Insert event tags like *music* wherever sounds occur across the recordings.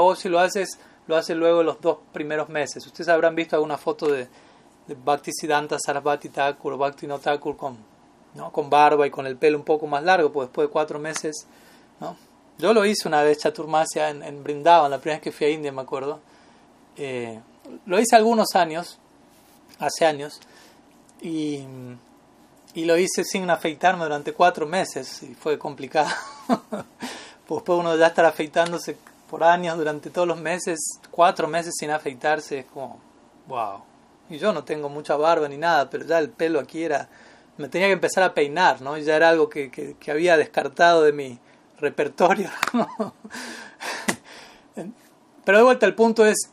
o si lo haces, lo hace luego los dos primeros meses. Ustedes habrán visto alguna foto de, de Bhaktisiddhanta Sarasvati Thakur o Bhakti no con, barba y con el pelo un poco más largo, pues después de cuatro meses, ¿no? Yo lo hice una vez Chaturmasya en, en Brindavan, la primera vez que fui a India, me acuerdo. Eh, lo hice algunos años, hace años, y, y, lo hice sin afeitarme durante cuatro meses, y fue complicado. *laughs* pues después uno ya estar afeitándose por años, durante todos los meses, cuatro meses sin afeitarse, es como, wow. Y yo no tengo mucha barba ni nada, pero ya el pelo aquí era, me tenía que empezar a peinar, ¿no? Y ya era algo que, que, que había descartado de mi repertorio. *laughs* Pero de vuelta el punto es,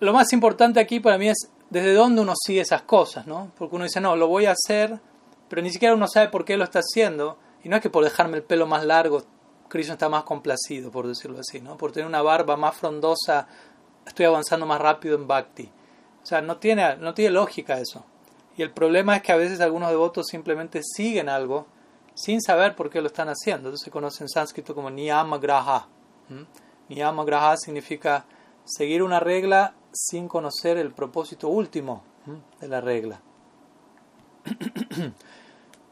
lo más importante aquí para mí es desde dónde uno sigue esas cosas, ¿no? Porque uno dice, no, lo voy a hacer, pero ni siquiera uno sabe por qué lo está haciendo. Y no es que por dejarme el pelo más largo, Krishna está más complacido, por decirlo así, ¿no? Por tener una barba más frondosa, estoy avanzando más rápido en Bhakti. O sea, no tiene, no tiene lógica eso. Y el problema es que a veces algunos devotos simplemente siguen algo sin saber por qué lo están haciendo. Entonces se conoce en sánscrito como niyama graha. ¿Mm? Niyama graha significa seguir una regla sin conocer el propósito último de la regla. *clears throat*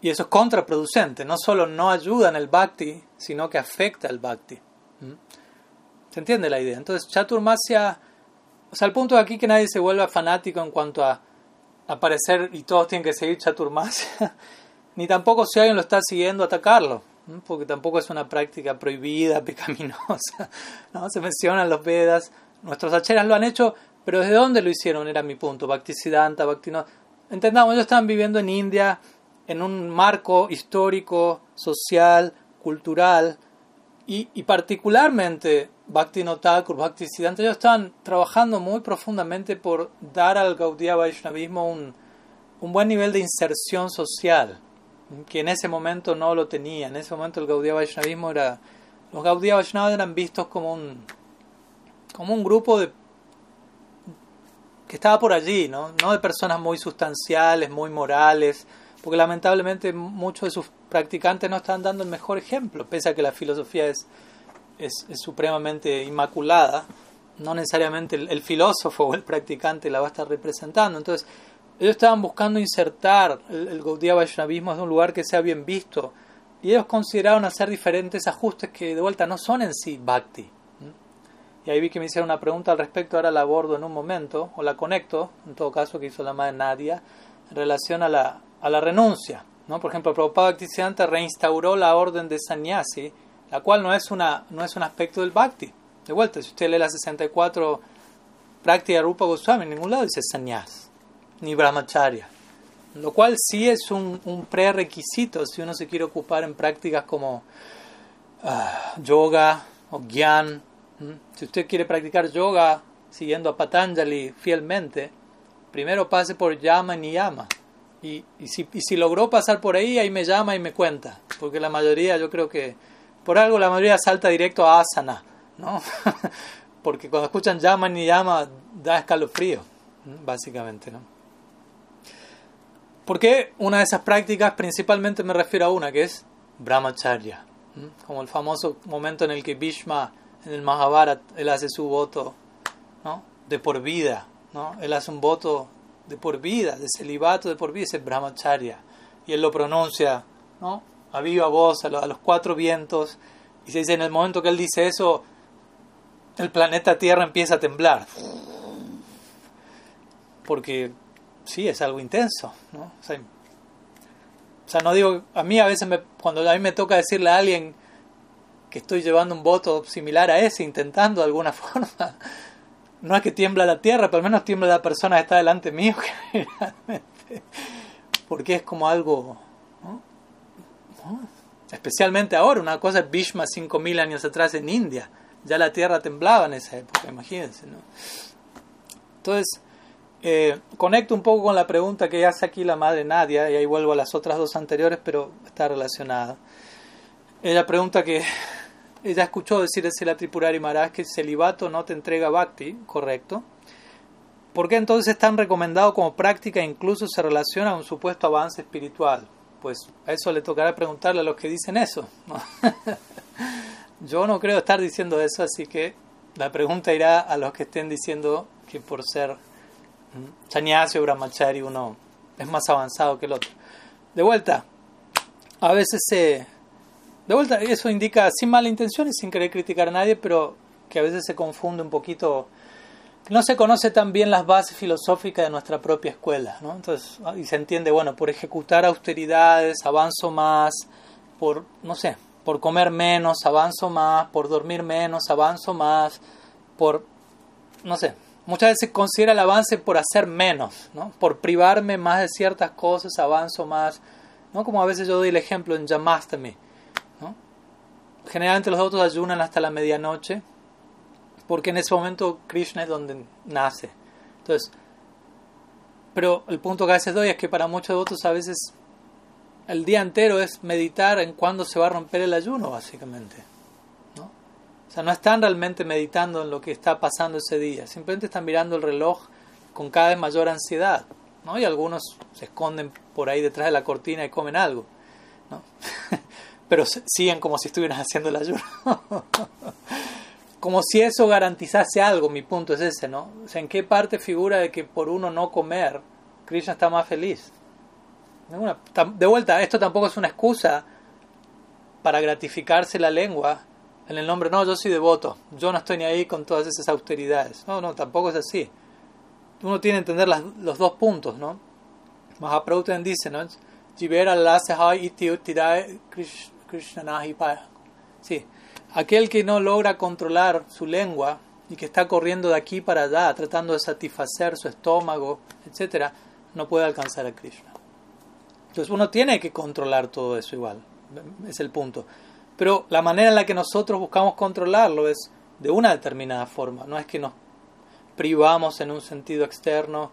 y eso es contraproducente, no solo no ayuda en el bhakti, sino que afecta el bhakti. ¿Se entiende la idea? Entonces, Chaturmasya, o sea, el punto de aquí que nadie se vuelva fanático en cuanto a aparecer y todos tienen que seguir Chaturmasya, *laughs* ni tampoco si alguien lo está siguiendo atacarlo, porque tampoco es una práctica prohibida, *laughs* pecaminosa. ¿no? Se mencionan los Vedas, nuestros acheras lo han hecho, pero ¿desde dónde lo hicieron? Era mi punto. Bhaktisiddhanta, Bhaktino. Entendamos, ellos estaban viviendo en India en un marco histórico, social, cultural, y, y particularmente Bhakti Thakur, Bhaktisiddhanta, ellos estaban trabajando muy profundamente por dar al Gaudiya Vaishnavismo un, un buen nivel de inserción social, que en ese momento no lo tenía. En ese momento el Gaudiya Vaishnavismo era... Los Gaudiya Vaishnavas eran vistos como un, como un grupo de que estaba por allí, ¿no? no de personas muy sustanciales, muy morales, porque lamentablemente muchos de sus practicantes no están dando el mejor ejemplo, pese a que la filosofía es, es, supremamente inmaculada, no necesariamente el, el, filósofo o el practicante la va a estar representando. Entonces, ellos estaban buscando insertar el, el Gaudiya Vaishnavismo en un lugar que sea bien visto, y ellos consideraron hacer diferentes ajustes que de vuelta no son en sí bhakti. Y ahí vi que me hicieron una pregunta al respecto, ahora la abordo en un momento, o la conecto, en todo caso, que hizo la madre Nadia, en relación a la, a la renuncia. ¿no? Por ejemplo, Prabhupada Bhaktisiddhanta reinstauró la orden de sannyasi, la cual no es, una, no es un aspecto del bhakti. De vuelta, si usted lee la 64 práctica Rupa Goswami, en ningún lado dice sannyas, ni brahmacharya. Lo cual sí es un, un prerequisito si uno se quiere ocupar en prácticas como uh, yoga o gyan. Si usted quiere practicar yoga siguiendo a Patanjali fielmente, primero pase por yama y niyama. Y, y, si, y si logró pasar por ahí, ahí me llama y me cuenta. Porque la mayoría, yo creo que por algo la mayoría salta directo a asana, ¿no? *laughs* porque cuando escuchan yama ni yama da escalofrío, básicamente, ¿no? Porque una de esas prácticas, principalmente me refiero a una, que es brahmacharya, como el famoso momento en el que Bhishma, en el Mahabharata, él hace su voto ¿no? de por vida, ¿no? él hace un voto de por vida, de celibato de por vida, ese brahmacharya, y él lo pronuncia ¿no? a viva voz, a, lo, a los cuatro vientos, y se dice, en el momento que él dice eso, el planeta Tierra empieza a temblar, porque sí, es algo intenso, ¿no? O sea, o sea, no digo, a mí a veces me, cuando a mí me toca decirle a alguien que estoy llevando un voto similar a ese, intentando de alguna *laughs* forma, no es que tiembla la tierra, pero al menos tiembla la persona que está delante mío, generalmente, *laughs* porque es como algo, especialmente ahora, una cosa es Bhishma 5.000 años atrás en India, ya la tierra temblaba en esa época, imagínense, ¿no? Entonces, eh, conecto un poco con la pregunta que hace aquí la madre Nadia, y ahí vuelvo a las otras dos anteriores, pero está relacionada. Ella pregunta que ella escuchó decir a la Tripurari Maharaj que el celibato no te entrega bhakti, correcto. ¿Por qué entonces es tan recomendado como práctica e incluso se relaciona a un supuesto avance espiritual? Pues a eso le tocará preguntarle a los que dicen eso. *laughs* Yo no creo estar diciendo eso, así que la pregunta irá a los que estén diciendo que por ser sannyasi o brahmachari uno es más avanzado que el otro. De vuelta, a veces se... de vuelta, eso indica sin mala intención y sin querer criticar a nadie, pero que a veces se confunde un poquito, no se conoce tan bien las bases filosóficas de nuestra propia escuela, ¿no? Entonces, y se entiende, bueno, por ejecutar austeridades, avanzo más, por, no sé, por comer menos, avanzo más, por dormir menos, avanzo más, por, no sé, muchas veces considera el avance por hacer menos, ¿no? por privarme más de ciertas cosas, avanzo más, ¿no? como a veces yo doy el ejemplo en Jamastami. Generalmente los otros ayunan hasta la medianoche, porque en ese momento Krishna es donde nace. Entonces, pero el punto que a veces doy es que para muchos devotos a veces el día entero es meditar en cuándo se va a romper el ayuno, básicamente. ¿no? O sea, no están realmente meditando en lo que está pasando ese día, simplemente están mirando el reloj con cada vez mayor ansiedad. ¿no? Y algunos se esconden por ahí detrás de la cortina y comen algo. ¿no? *laughs* Pero siguen como si estuvieran *laughs* haciendo el ayuno. como si eso garantizase algo, mi punto es ese, ¿no? O sea, ¿en qué parte figura de que por uno no comer, Krishna está más feliz? de vuelta, esto tampoco es una excusa para gratificarse la lengua en el nombre, no, yo soy devoto, yo no estoy ni ahí con todas esas austeridades. No, no, tampoco es así. Uno tiene que entender los dos puntos, ¿no? Mahaprabhu dice, ¿no? Sí, aquel que no logra controlar su lengua y que está corriendo de aquí para allá, tratando de satisfacer su estómago, etc., no puede alcanzar a Krishna. Entonces uno tiene que controlar todo eso igual, es el punto. Pero la manera en la que nosotros buscamos controlarlo es de una determinada forma, no es que nos privamos en un sentido externo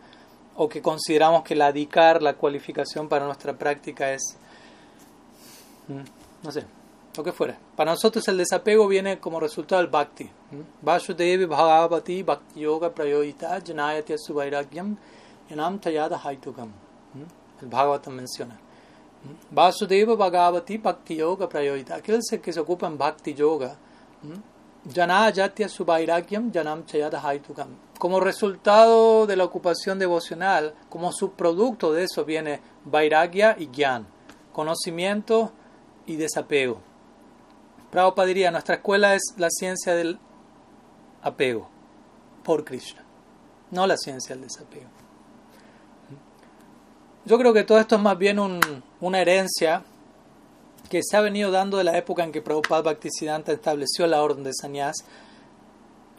o que consideramos que la adicar, la cualificación para nuestra práctica es, no sé, lo que fuera. Para nosotros el desapego viene como resultado del bhakti. Vasudevi bhagavati bhakti yoga prayoyita janayati suvairagyam yanam tayada haitukam. El Bhagavatam menciona. Vasudeva Bhagavati Bhakti Yoga Prayoita. Aquel que se ocupa en Bhakti Yoga. Jana Jatya Subairagyam Janam Chayada Haitukam. Como resultado de la ocupación devocional, como subproducto de eso viene Vairagya y Gyan, conocimiento y desapego. Prabhupada diría, nuestra escuela es la ciencia del apego por Krishna, no la ciencia del desapego. Yo creo que todo esto es más bien una herencia que se ha venido dando de la época en que Prabhupada Bhaktisiddhanta estableció la orden de sannyas.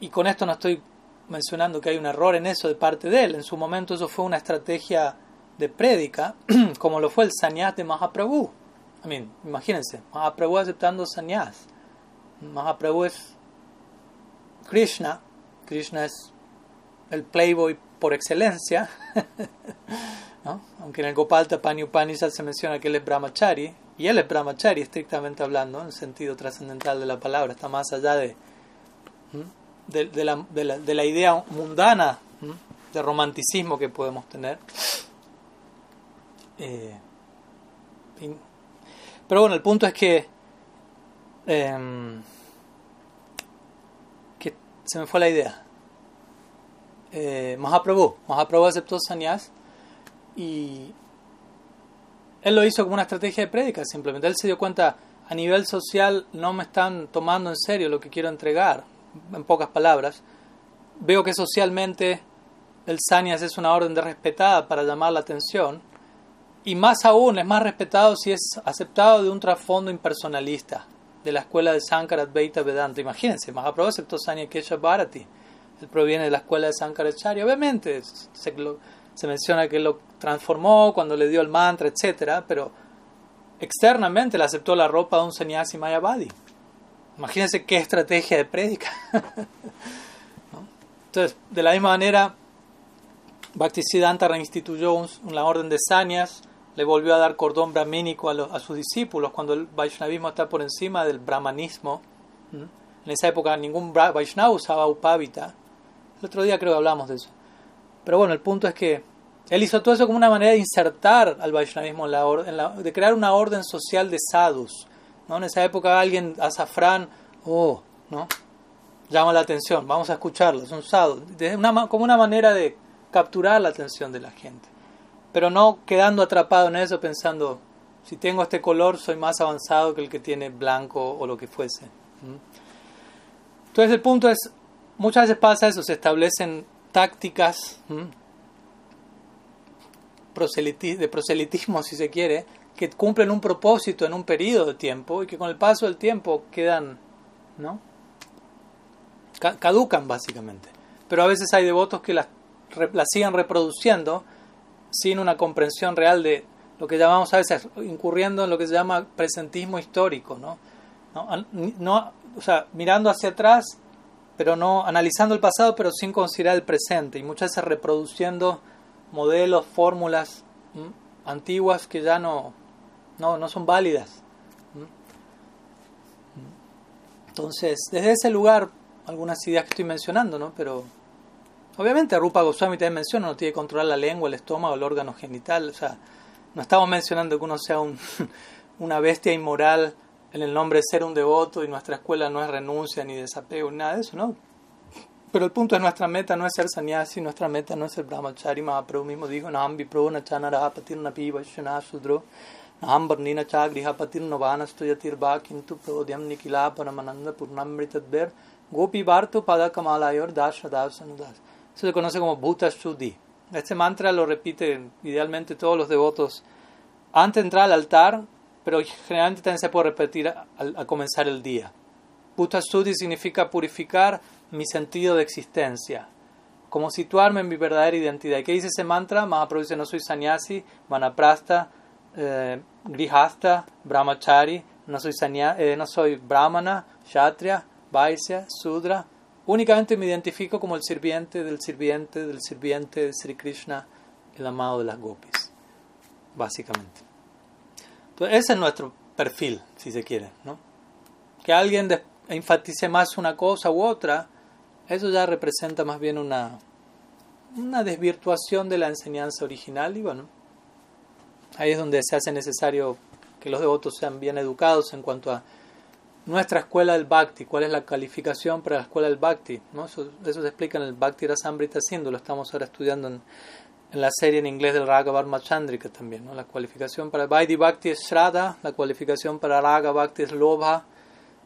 Y con esto no estoy mencionando que hay un error en eso de parte de él. En su momento eso fue una estrategia de prédica, *clears throat* como lo fue el sannyas de Mahaprabhu. I mean, imagínense, Mahaprabhu aceptando sannyas. Mahaprabhu es Krishna. Krishna es el playboy por excelencia. *laughs* Aunque en el Gopal Tapani Upanishad se menciona que él es brahmachari, y él es brahmachari estrictamente hablando, en el sentido trascendental de la palabra, está más allá de, de, la, de, la, idea mundana de romanticismo que podemos tener. Eh, pero bueno, el punto es que, em, que se me fue la idea. Eh, Mahaprabhu, Mahaprabhu aceptó sannyas y él lo hizo como una estrategia de prédica, simplemente. Él se dio cuenta, a nivel social no me están tomando en serio lo que quiero entregar, en pocas palabras. Veo que socialmente el sanias es una orden de respetada para llamar la atención. Y más aún, es más respetado si es aceptado de un trasfondo impersonalista, de la escuela de Sankara Advaita Vedanta. Imagínense, Mahaprabhu aceptó Sanya Kesha Bharati. Él proviene de la escuela de Sankaracharya. Obviamente, se, se menciona que lo transformó cuando le dio el mantra, etc. Pero externamente le aceptó la ropa de un sannyasi mayavadi. Imagínense qué estrategia de prédica. *laughs* Entonces, de la misma manera, Bhaktisiddhanta reinstituyó la orden de sanyas, le volvió a dar cordón brahmínico a, sus discípulos cuando el Vaishnavismo está por encima del brahmanismo. En esa época ningún Vaishnava usaba upavita. El otro día creo que hablamos de eso. Pero bueno, el punto es que él hizo todo eso como una manera de insertar al Vaishnavismo en la, de crear una orden social de sadhus. ¿no? En esa época alguien, azafrán, oh, ¿no? Llama la atención, vamos a escucharlo, son sadhu, una, como una manera de capturar la atención de la gente, pero no quedando atrapado en eso pensando, si tengo este color soy más avanzado que el que tiene blanco o lo que fuese. Entonces el punto es, muchas veces pasa eso, se establecen tácticas de proselitismo, si se quiere, que cumplen un propósito en un periodo de tiempo y que con el paso del tiempo quedan, ¿no? caducan básicamente. Pero a veces hay devotos que las, las reproduciendo sin una comprensión real de lo que llamamos a veces incurriendo en lo que se llama presentismo histórico, ¿no? ¿No? o sea, mirando hacia atrás, pero no analizando el pasado, pero sin considerar el presente y muchas veces reproduciendo modelos, fórmulas antiguas que ya no, no, no son válidas. Entonces, desde ese lugar algunas ideas que estoy mencionando, ¿no? Pero obviamente Rupa Goswami también menciona, no tiene que controlar la lengua, el estómago, el órgano genital, o sea, no estamos mencionando que uno sea un, *laughs* una bestia inmoral en el nombre de ser un devoto y nuestra escuela no es renuncia ni desapego, ni nada de eso, ¿no? Pero el punto es nuestra meta no es ser sannyasi, nuestra meta no es ser brahmachari, Mahaprabhu mismo dijo, Nambi Prabhu Nachanaraha Patir Napi Vaishana Sudro, Naham Barnina Chagriha Patir Novanastu Yatirba Kintu Prodhyam Nikila Paramananda Purnamritadver Gopi Bhartu Pada Kamalayor Dasha Eso se conoce como Bhuta Shuddhi. Este mantra lo repite idealmente todos los devotos antes de entrar al altar, pero generalmente también se puede repetir al, comenzar el día. Bhuta Shuddhi significa purificar mi sentido de existencia, como situarme en mi verdadera identidad. ¿Qué dice ese mantra? Mahaprabhu dice, no soy sannyasi, vanaprasta, eh, grihasta, brahmachari, no soy, eh, no soy brahmana, kshatriya, Vaisya, Sudra, únicamente me identifico como el sirviente del sirviente del sirviente de Sri Krishna, el amado de las gopis, básicamente. Entonces, ese es nuestro perfil, si se quiere, ¿no? Que alguien enfatice más una cosa u otra, eso ya representa más bien una, una desvirtuación de la enseñanza original y bueno, ahí es donde se hace necesario que los devotos sean bien educados en cuanto a nuestra escuela del Bhakti, cuál es la calificación para la escuela del Bhakti. ¿no? Eso, eso, se explica en el Bhakti Rasamrita Sindhu, lo estamos ahora estudiando en, en la serie en inglés del Raga Machandrika también. ¿no? La cualificación para Vaidhi Bhakti es Shraddha, la cualificación para Raga Bhakti es Lobha,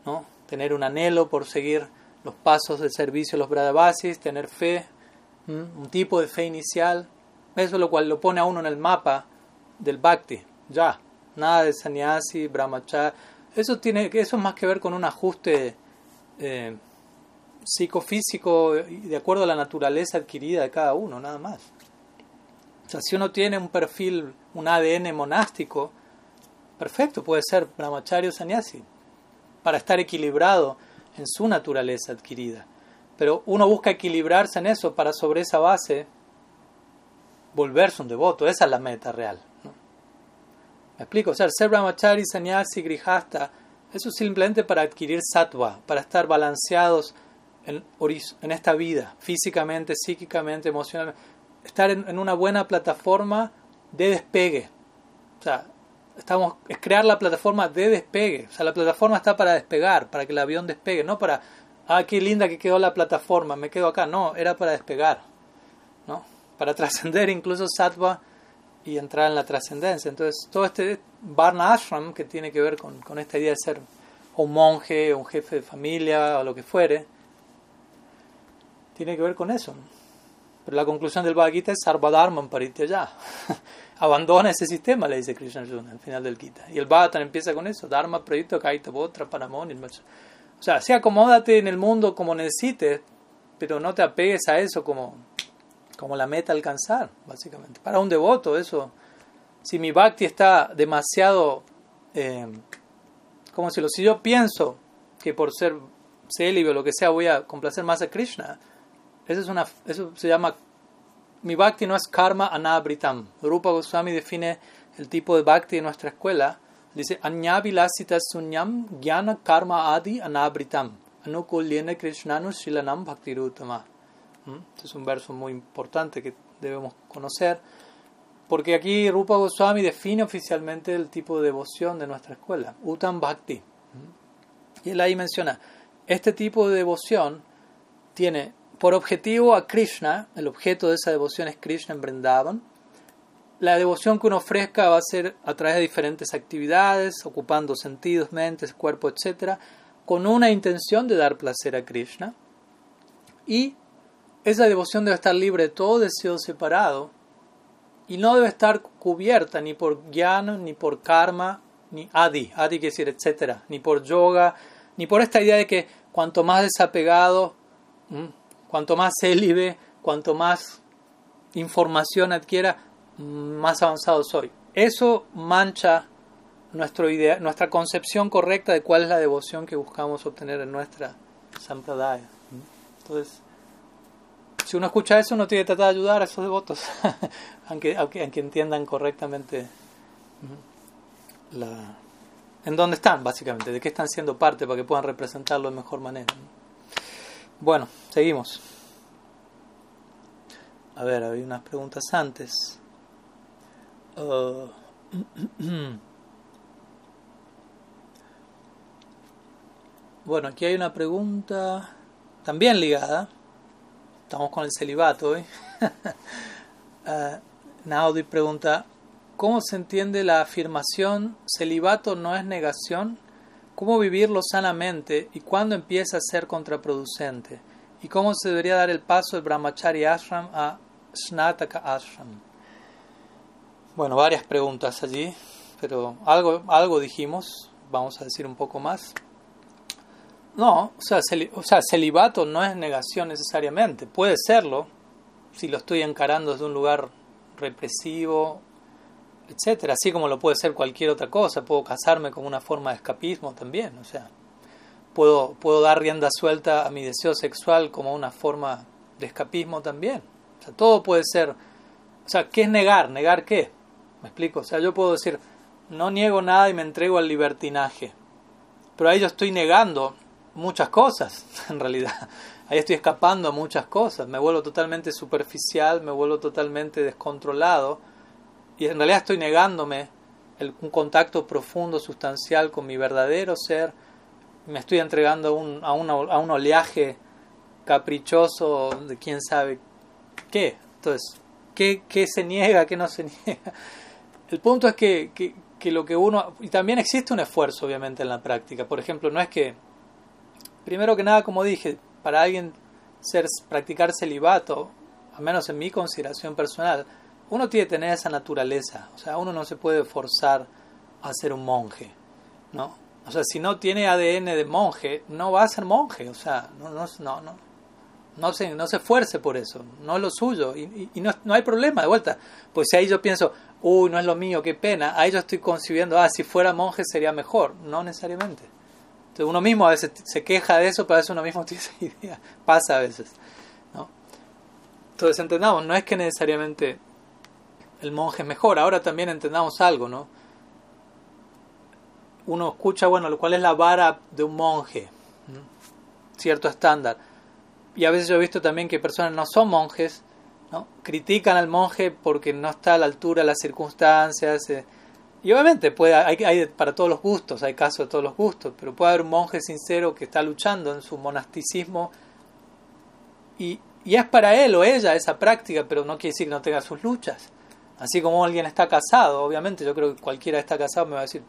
¿no? tener un anhelo por seguir los pasos del servicio de los Bradabasis, tener fe, un tipo de fe inicial. Eso es lo cual lo pone a uno en el mapa del Bhakti, ya. Nada de sannyasi, brahmacharya eso tiene eso es más que ver con un ajuste eh, psicofísico de acuerdo a la naturaleza adquirida de cada uno, nada más. O sea, si uno tiene un perfil, un ADN monástico, perfecto, puede ser brahmachari o sannyasi, para estar equilibrado en su naturaleza adquirida. Pero uno busca equilibrarse en eso para sobre esa base volverse un devoto, esa es la meta real explico? O sea, ser brahmachari, sannyasi, grihasta, eso es simplemente para adquirir sattva, para estar balanceados en, esta vida, físicamente, psíquicamente, emocionalmente. Estar en, una buena plataforma de despegue. O sea, estamos, es crear la plataforma de despegue. O sea, la plataforma está para despegar, para que el avión despegue, no para, ah, qué linda que quedó la plataforma, me quedo acá. No, era para despegar, ¿no? Para *laughs* trascender incluso sattva y entrar en la trascendencia. Entonces, todo este Varna Ashram, que tiene que ver con, con, esta idea de ser un monje, un jefe de familia o lo que fuere, tiene que ver con eso. Pero la conclusión del Bhagavad Gita es Sarvadharman ya *laughs* Abandona ese sistema, le dice Krishna Arjuna al final del Gita. Y el Bhagavatam empieza con eso: Dharma, Prayito, Kaita, Botra, Paramon. O sea, sí acomódate en el mundo como necesites, pero no te apegues a eso como como la meta alcanzar, básicamente. Para un devoto, eso, si mi bhakti está demasiado, eh, como si lo, si yo pienso que por ser célibe o lo que sea voy a complacer más a Krishna, eso, es una, eso se llama, mi bhakti no es karma anabritam. Rupa Goswami define el tipo de bhakti de nuestra escuela, dice, anyavilasita sunyam gyana karma adi anabritam, anukulyena krishnanu shilanam bhaktirutama. Este es un verso muy importante que debemos conocer, porque aquí Rupa Goswami define oficialmente el tipo de devoción de nuestra escuela, Uttam Bhakti. ¿Mm? Y él ahí menciona, este tipo de devoción tiene por objetivo a Krishna, el objeto de esa devoción es Krishna en Vrindavan. La devoción que uno ofrezca va a ser a través de diferentes actividades, ocupando sentidos, mentes, cuerpo, etc., con una intención de dar placer a Krishna. Y esa devoción debe estar libre de todo deseo separado y no debe estar cubierta ni por jnana, ni por karma, ni adi, adi quiere decir etcétera, ni por yoga, ni por esta idea de que cuanto más desapegado, cuanto más célibe, cuanto más información adquiera, más avanzado soy. Eso mancha nuestro idea, nuestra concepción correcta de cuál es la devoción que buscamos obtener en nuestra sampradaya. Entonces, si uno escucha eso, uno tiene que tratar de ayudar a esos devotos, *laughs* aunque, aunque, aunque, entiendan correctamente la, en dónde están, básicamente, de qué están siendo parte para que puedan representarlo de mejor manera. Bueno, seguimos. A ver, había unas preguntas antes. Uh, *clears throat* bueno, aquí hay una pregunta también ligada Estamos con el celibato hoy. uh, *laughs* Naudi pregunta, ¿cómo se entiende la afirmación celibato no es negación? ¿Cómo vivirlo sanamente y cuándo empieza a ser contraproducente? ¿Y cómo se debería dar el paso del brahmachari ashram a snataka ashram? Bueno, varias preguntas allí, pero algo, algo dijimos, vamos a decir un poco más. No, o sea, o sea, celibato no es negación necesariamente. Puede serlo si lo estoy encarando desde un lugar represivo, etcétera. Así como lo puede ser cualquier otra cosa. Puedo casarme como una forma de escapismo también. O sea, puedo, puedo dar rienda suelta a mi deseo sexual como una forma de escapismo también. O sea, todo puede ser. O sea, ¿qué es negar? ¿Negar qué? ¿Me explico? O sea, yo puedo decir, no niego nada y me entrego al libertinaje. Pero ahí yo estoy negando muchas cosas, *laughs* en realidad. Ahí estoy escapando a muchas cosas, me vuelvo totalmente superficial, me vuelvo totalmente descontrolado y en realidad estoy negándome un contacto profundo, sustancial con mi verdadero ser, me estoy entregando a un, a a un oleaje caprichoso de quién sabe qué. Entonces, ¿qué, ¿qué, se niega, qué no se *laughs* niega? El punto es que, que, que lo que uno... Y también existe un esfuerzo, obviamente, en la práctica. Por ejemplo, no es que Primero que nada, como dije, para alguien ser, practicar celibato, al menos en mi consideración personal, uno tiene que tener esa naturaleza. O sea, uno no se puede forzar a ser un monje, ¿no? O sea, si no tiene ADN de monje, no va a ser monje. O sea, no, no, no, no, no se, no se esfuerce por eso. No es lo suyo. Y, no, no, hay problema, de vuelta. Pues si ahí yo pienso, uy, no es lo mío, qué pena. Ahí yo estoy concibiendo, ah, si fuera monje sería mejor. No necesariamente. Entonces uno mismo a veces se queja de eso, pero a veces uno mismo *laughs* tiene esa idea. Pasa a veces. ¿no? Entonces entendamos, no es que necesariamente el monje es mejor. Ahora también entendamos algo, ¿no? Uno escucha, bueno, cuál es la vara de un monje, cierto estándar. Y a veces yo he visto también que personas no son monjes, ¿no? critican al monje porque no está a la altura de las circunstancias. Eh, y obviamente puede, hay, hay, para todos los gustos, hay casos de todos los gustos, pero puede haber un monje sincero que está luchando en su monasticismo y, y es para él o ella esa práctica, pero no quiere decir que no tenga sus luchas. Así como alguien está casado, obviamente yo creo que cualquiera está casado me va a decir,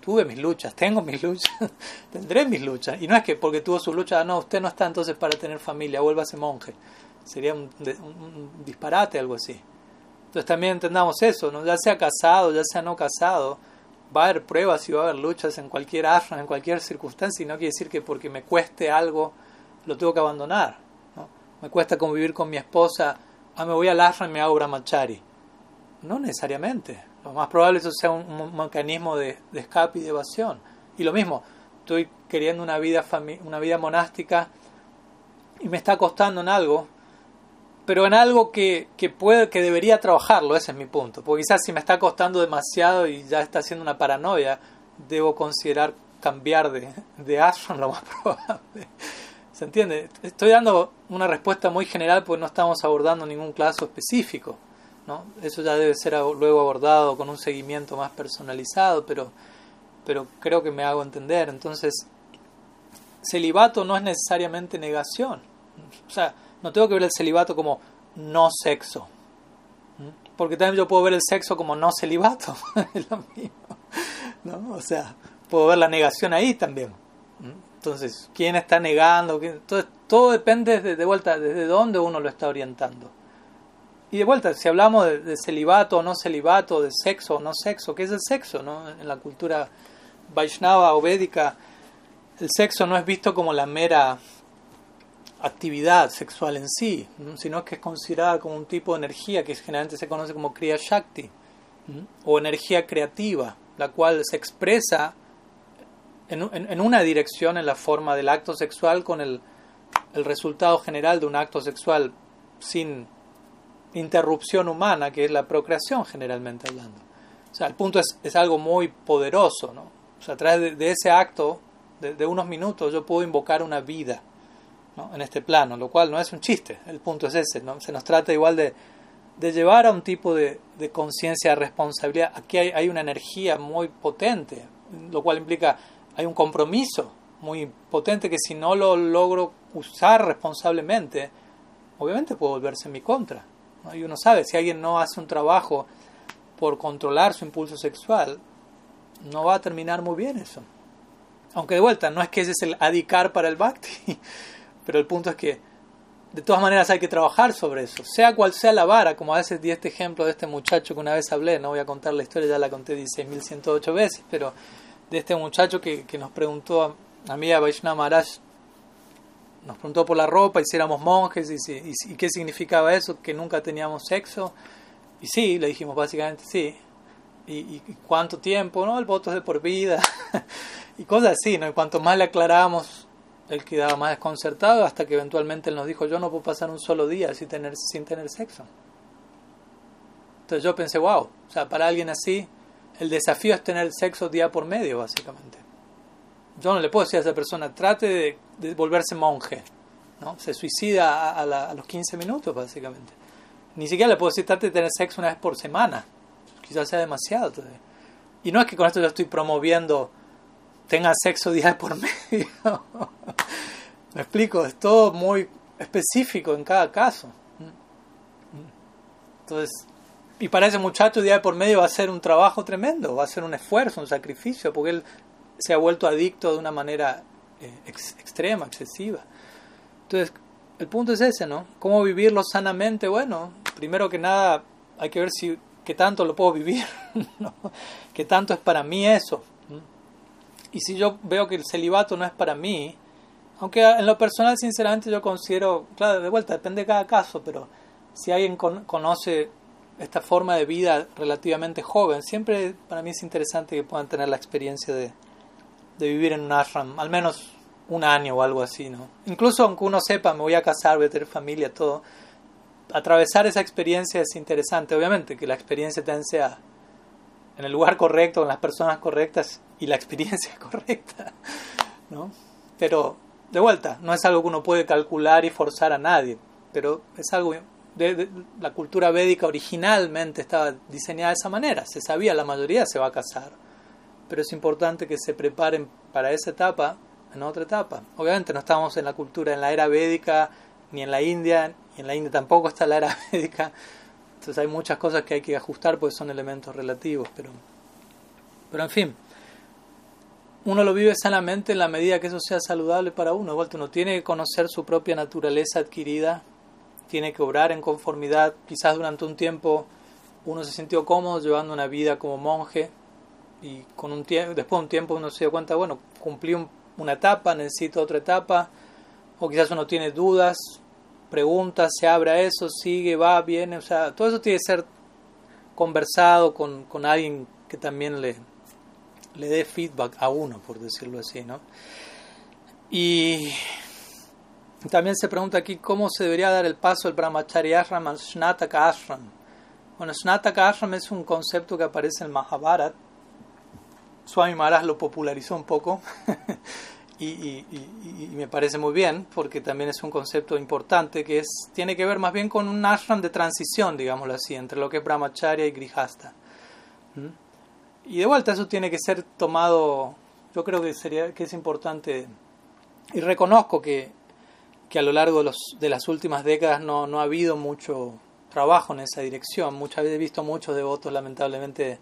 tuve mis luchas, tengo mis luchas, *laughs* tendré mis luchas. Y no es que porque tuvo sus luchas, no, usted no está entonces para tener familia, vuélvase monje. Sería un, un disparate, algo así. Entonces también entendamos eso, ¿no? ya sea casado, ya sea no casado, va a haber pruebas y va a haber luchas en cualquier ashram, en cualquier circunstancia, y no quiere decir que porque me cueste algo lo tengo que abandonar. ¿no? Me cuesta convivir con mi esposa, ah, me voy al ashram y me hago brahmachari. No necesariamente. Lo más probable es que sea un, un mecanismo de, de, escape y de evasión. Y lo mismo, estoy queriendo una vida, una vida monástica y me está costando en algo, pero en algo que, que, puede, que debería trabajarlo, ese es mi punto. Porque quizás si me está costando demasiado y ya está haciendo una paranoia, debo considerar cambiar de, de ashram lo más *laughs* probable. ¿Se entiende? Estoy dando una respuesta muy general porque no estamos abordando ningún caso específico. ¿no? Eso ya debe ser luego abordado con un seguimiento más personalizado, pero, pero creo que me hago entender. Entonces, celibato no es necesariamente negación. O sea, no tengo que ver el celibato como no sexo. Porque también yo puedo ver el sexo como no celibato. *laughs* es lo mismo. O sea, puedo ver la negación ahí también. Entonces, ¿quién está negando? Entonces, todo depende de, de, vuelta, desde dónde uno lo está orientando. Y de vuelta, si hablamos de, celibato o no celibato, de sexo o no sexo, ¿qué es el sexo? ¿no? En la cultura Vaishnava o védica, el sexo no es visto como la mera actividad sexual en sí, sino que es considerada como un tipo de energía que generalmente se conoce como Kriya Shakti, o energía creativa, la cual se expresa en, una dirección en la forma del acto sexual con el, el resultado general de un acto sexual sin interrupción humana, que es la procreación generalmente hablando. O sea, el punto es, es algo muy poderoso, ¿no? O sea, a través de, ese acto, de, unos minutos, yo puedo invocar una vida en este plano, lo cual no es un chiste, el punto es ese, ¿no? Se nos trata igual de, de llevar a un tipo de, de conciencia de responsabilidad. Aquí hay, hay una energía muy potente, lo cual implica hay un compromiso muy potente que si no lo logro usar responsablemente, obviamente puede volverse en mi contra. Y uno sabe, si alguien no hace un trabajo por controlar su impulso sexual, no va a terminar muy bien eso. Aunque de vuelta, no es que ese es el adicar para el bhakti, pero el punto es que de todas maneras hay que trabajar sobre eso, sea cual sea la vara, como a veces di este ejemplo de este muchacho que una vez hablé, no voy a contar la historia, ya la conté 16.108 veces, pero de este muchacho que, que nos preguntó a, mí, a Vaishnava Maharaj, nos preguntó por la ropa, y si éramos monjes, y, y, qué significaba eso, que nunca teníamos sexo. Y sí, le dijimos básicamente sí. Y, cuánto tiempo, ¿no? El voto es de por vida. *laughs* y cosas así, ¿no? Y cuanto más le aclaramos, él quedaba más desconcertado hasta que eventualmente él nos dijo, yo no puedo pasar un solo día sin tener, sin tener sexo. Entonces yo pensé, wow, o sea, para alguien así, el desafío es tener sexo día por medio, básicamente. Yo no le puedo decir a esa persona, trate de, volverse monje. ¿no? Se suicida a, los 15 minutos, básicamente. Ni siquiera le puedo decir, trate de tener sexo una vez por semana. Quizás sea demasiado. Y no es que con esto yo estoy promoviendo tenga sexo día por medio. *laughs* Me explico, es todo muy específico en cada caso. Entonces, y para ese muchacho día por medio va a ser un trabajo tremendo, va a ser un esfuerzo, un sacrificio, porque él se ha vuelto adicto de una manera eh, extrema, excesiva. Entonces, el punto es ese, ¿no? ¿Cómo vivirlo sanamente? Bueno, primero que nada hay que ver si qué tanto lo puedo vivir, *laughs* ¿no? qué tanto es para mí eso. Y si yo veo que el celibato no es para mí, aunque en lo personal, sinceramente, yo considero, claro, de vuelta, depende de cada caso, pero si alguien conoce esta forma de vida relativamente joven, siempre para mí es interesante que puedan tener la experiencia de, de vivir en un ashram, al menos un año o algo así, ¿no? Incluso aunque uno sepa, me voy a casar, voy a tener familia, todo, atravesar esa experiencia es interesante, obviamente, que la experiencia también sea en el lugar correcto, con las personas correctas y la experiencia *laughs* correcta, ¿no? Pero, de vuelta, no es algo que uno puede calcular y forzar a nadie, pero es algo de, la cultura védica originalmente estaba diseñada de esa manera, se sabía, la mayoría se va a casar pero es importante que se preparen para esa etapa en otra etapa. Obviamente no estamos en la cultura, en la era védica, ni en la India, y en la India tampoco está la era *laughs* védica. Entonces hay muchas cosas que hay que ajustar porque son elementos relativos, pero, pero en fin, uno lo vive sanamente en la medida que eso sea saludable para uno. Igual uno tiene que conocer su propia naturaleza adquirida, tiene que obrar en conformidad. Quizás durante un tiempo uno se sintió cómodo llevando una vida como monje, y con un tiempo, después de un tiempo uno se da cuenta, bueno, cumplí una etapa, necesito otra etapa, o quizás uno tiene dudas, preguntas, se abre a eso, sigue, va, viene, o sea, todo eso tiene que ser conversado con, con alguien que también le, le dé feedback a uno, por decirlo así, ¿no? Y también se pregunta aquí cómo se debería dar el paso del Brahmacharya Ashram al Snataka Ashram. Bueno, Snataka es un concepto que aparece en Mahabharata Swami Maharaj lo popularizó un poco *laughs* y, me parece muy bien porque también es un concepto importante que es, tiene que ver más bien con un ashram de transición, digámoslo así, entre lo que es brahmacharya y grihasta. ¿Mm? Y de vuelta eso tiene que ser tomado, yo creo que, sería, que es importante y reconozco que, que a lo largo de, los, de las últimas décadas no, no, ha habido mucho trabajo en esa dirección. Muchas veces he visto muchos devotos lamentablemente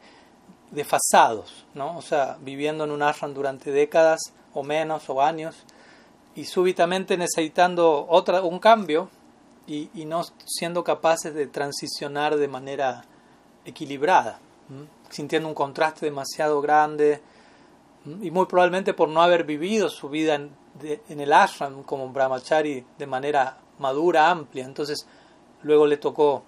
desfasados, ¿no? O sea, viviendo en un ashram durante décadas o menos o años y súbitamente necesitando otra, un cambio y, y no siendo capaces de transicionar de manera equilibrada, sintiendo un contraste demasiado grande y muy probablemente por no haber vivido su vida en, en el ashram como brahmachari de manera madura, amplia. Entonces luego le tocó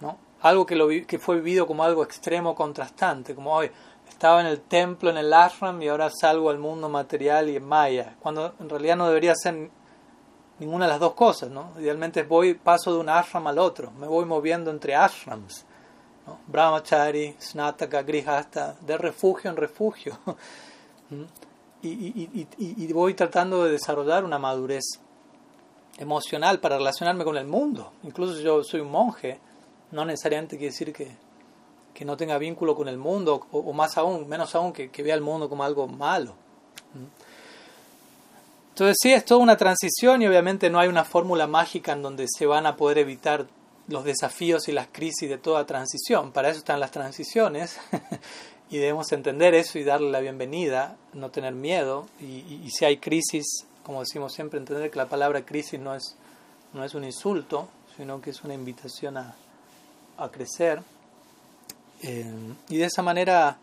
¿no? Algo que, lo, que fue vivido como algo extremo, contrastante, como hoy estaba en el templo, en el ashram y ahora salgo al mundo material y en maya, cuando en realidad no debería ser ninguna de las dos cosas. ¿no? Idealmente voy, paso de un ashram al otro, me voy moviendo entre ashrams. Brahmachari, Snataka, Grihasta, de refugio en refugio. *laughs* y, y, y, y, voy tratando de desarrollar una madurez emocional para relacionarme con el mundo. Incluso si yo soy un monje, no necesariamente quiere decir que, que no tenga vínculo con el mundo, o, más aún, menos aún, que, vea el mundo como algo malo. Entonces sí, es toda una transición y obviamente no hay una fórmula mágica en donde se van a poder evitar los desafíos y las crisis de toda transición. Para eso están las transiciones *laughs* y debemos entender eso y darle la bienvenida, no tener miedo y, y, si hay crisis, como decimos siempre, entender que la palabra crisis no es, no es un insulto, sino que es una invitación a, a crecer. Eh, y de esa manera,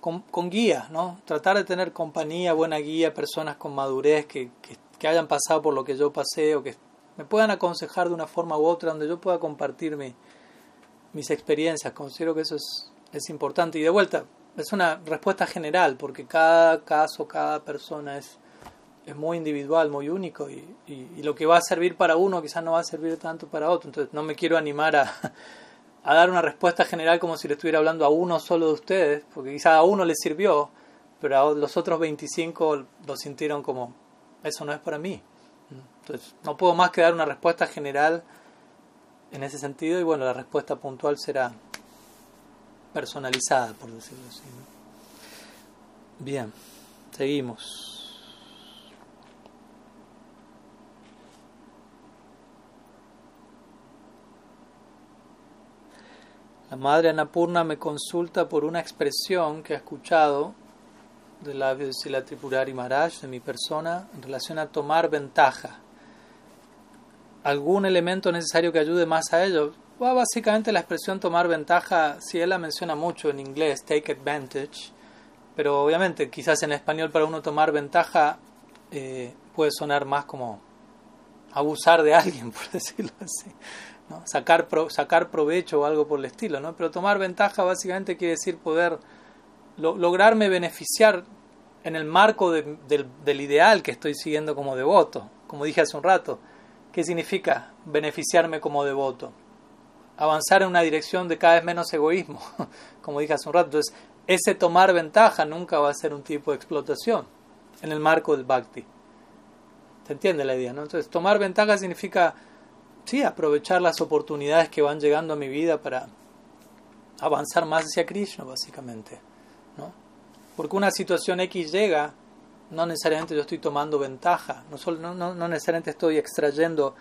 con, con, guía, ¿no? tratar de tener compañía, buena guía, personas con madurez que, que, hayan pasado por lo que yo pasé o que me puedan aconsejar de una forma u otra, donde yo pueda compartir mi, mis experiencias. Considero que eso es, es importante. Y de vuelta, es una respuesta general, porque cada caso, cada persona es, es muy individual, muy único, y, y, lo que va a servir para uno quizás no va a servir tanto para otro. Entonces no me quiero animar a, a dar una respuesta general como si le estuviera hablando a uno solo de ustedes, porque quizás a uno le sirvió, pero a los otros 25 lo sintieron como, eso no es para mí. Entonces no puedo más que dar una respuesta general en ese sentido, y bueno, la respuesta puntual será personalizada, por decirlo así. Bien, seguimos. La madre Anapurna me consulta por una expresión que ha escuchado del labio de Sila Tripurari Maharaj, de mi persona, en relación a tomar ventaja. ¿Algún elemento necesario que ayude más a ello? Bueno, básicamente la expresión tomar ventaja, si él la menciona mucho en inglés, take advantage, pero obviamente quizás en español para uno tomar ventaja eh, puede sonar más como abusar de alguien, *laughs* por decirlo así. Sacar, pro, sacar provecho o algo por el estilo, ¿no? Pero tomar ventaja básicamente quiere decir poder lo, lograrme beneficiar en el marco de, del, del ideal que estoy siguiendo como devoto, como dije hace un rato. ¿Qué significa beneficiarme como devoto? Avanzar en una dirección de cada vez menos egoísmo, *laughs* como dije hace un rato. Entonces, ese tomar ventaja nunca va a ser un tipo de explotación en el marco del bhakti. ¿Se entiende la idea? ¿no? Entonces, tomar ventaja significa sí, aprovechar las oportunidades que van llegando a mi vida para avanzar más hacia Krishna, básicamente. ¿no? Porque una situación X llega, no necesariamente yo estoy tomando ventaja, no, solo, no, no, no necesariamente estoy extrayendo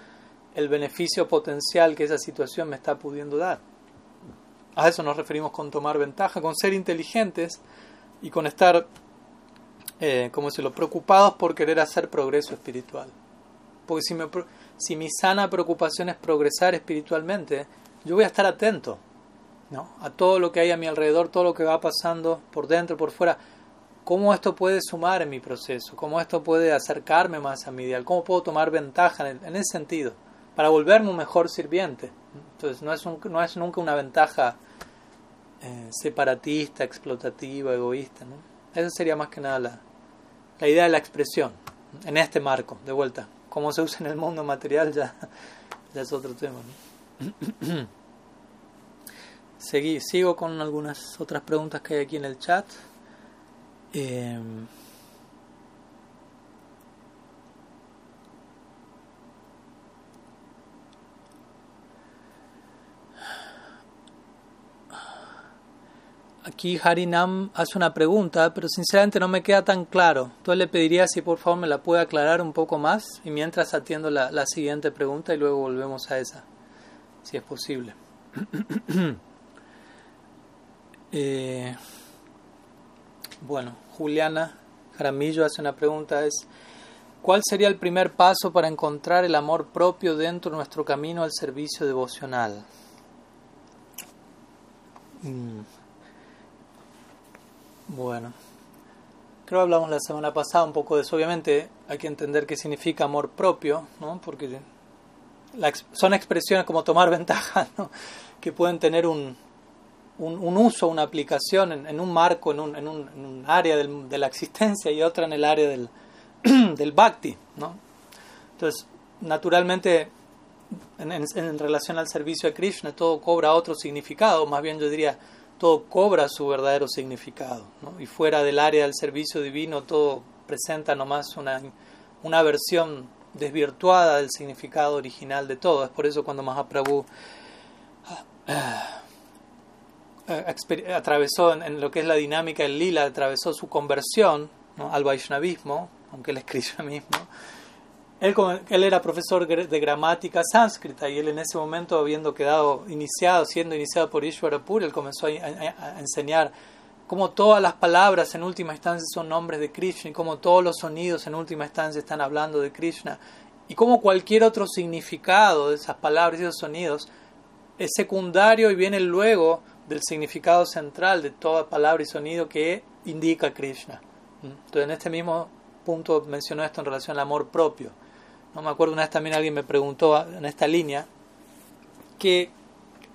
el beneficio potencial que esa situación me está pudiendo dar. A eso nos referimos con tomar ventaja, con ser inteligentes y con estar, eh, como se lo, preocupados por querer hacer progreso espiritual. Porque si me, si mi sana preocupación es progresar espiritualmente, yo voy a estar atento ¿no? a todo lo que hay a mi alrededor, todo lo que va pasando por dentro, por fuera. ¿Cómo esto puede sumar en mi proceso? ¿Cómo esto puede acercarme más a mi ideal? ¿Cómo puedo tomar ventaja en, en ese sentido? Para volverme un mejor sirviente. Entonces, no es, un, no es nunca una ventaja eh, separatista, explotativa, egoísta. ¿no? Esa sería más que nada la, la idea de la expresión, en este marco, de vuelta cómo se usa en el mundo material ya, ya es otro tema. ¿no? *clears throat* Seguí, sigo con algunas otras preguntas que hay aquí en el chat. Eh, aquí Harinam hace una pregunta, pero sinceramente no me queda tan claro. Entonces le pediría si por favor me la puede aclarar un poco más y mientras atiendo la, siguiente pregunta y luego volvemos a esa, si es posible. *clears throat* eh, bueno, Juliana Jaramillo hace una pregunta, es ¿cuál sería el primer paso para encontrar el amor propio dentro de nuestro camino al servicio devocional? Mm. Bueno, creo que hablamos la semana pasada un poco de eso. Obviamente hay que entender qué significa amor propio, ¿no? porque son expresiones como tomar *laughs* ventaja, ¿no? que pueden tener un, un, uso, una aplicación en, un marco, en un, en un, área de la existencia y otra en el área del, *clears throat* del bhakti. ¿no? Entonces, naturalmente, en, en, relación al servicio a Krishna, todo cobra otro significado, más bien yo diría, todo cobra su verdadero significado. Y fuera del área del servicio divino, todo presenta nomás una, una versión desvirtuada del significado original de todo. Es por eso cuando Mahaprabhu eh, atravesó en, lo que es la dinámica del lila, atravesó su conversión al Vaishnavismo, aunque él es Krishna mismo. Él, él, era profesor de gramática sánscrita y él en ese momento, habiendo quedado iniciado, siendo iniciado por Ishwara Puri, él comenzó a, enseñar cómo todas las palabras en última instancia son nombres de Krishna y cómo todos los sonidos en última instancia están hablando de Krishna y cómo cualquier otro significado de esas palabras y esos sonidos es secundario y viene luego del significado central de toda palabra y sonido que indica Krishna. ¿Mm? Entonces, en este mismo punto mencionó esto en relación al amor propio. No me acuerdo una vez también alguien me preguntó en esta línea que,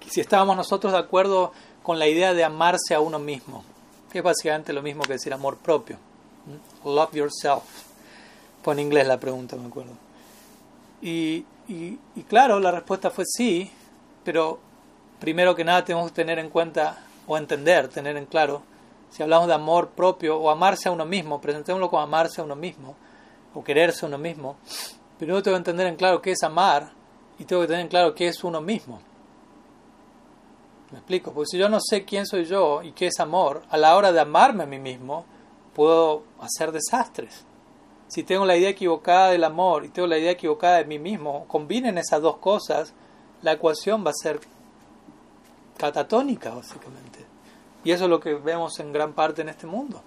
si estábamos nosotros de acuerdo con la idea de amarse a uno mismo, que es básicamente lo mismo que decir amor propio. Love yourself. Fue en inglés la pregunta, me acuerdo. Y, y, y claro, la respuesta fue sí, pero primero que nada tenemos que tener en cuenta o entender, tener en claro, si hablamos de amor propio o amarse a uno mismo, presentémoslo como amarse a uno mismo o quererse a uno mismo, primero tengo que entender en claro qué es amar y tengo que tener en claro qué es uno mismo. ¿Me explico? Porque si yo no sé quién soy yo y qué es amor, a la hora de amarme a mí mismo, puedo hacer desastres. Si tengo la idea equivocada del amor y tengo la idea equivocada de mí mismo, combinen esas dos cosas, la ecuación va a ser catatónica, básicamente. Y eso es lo que vemos en gran parte en este mundo.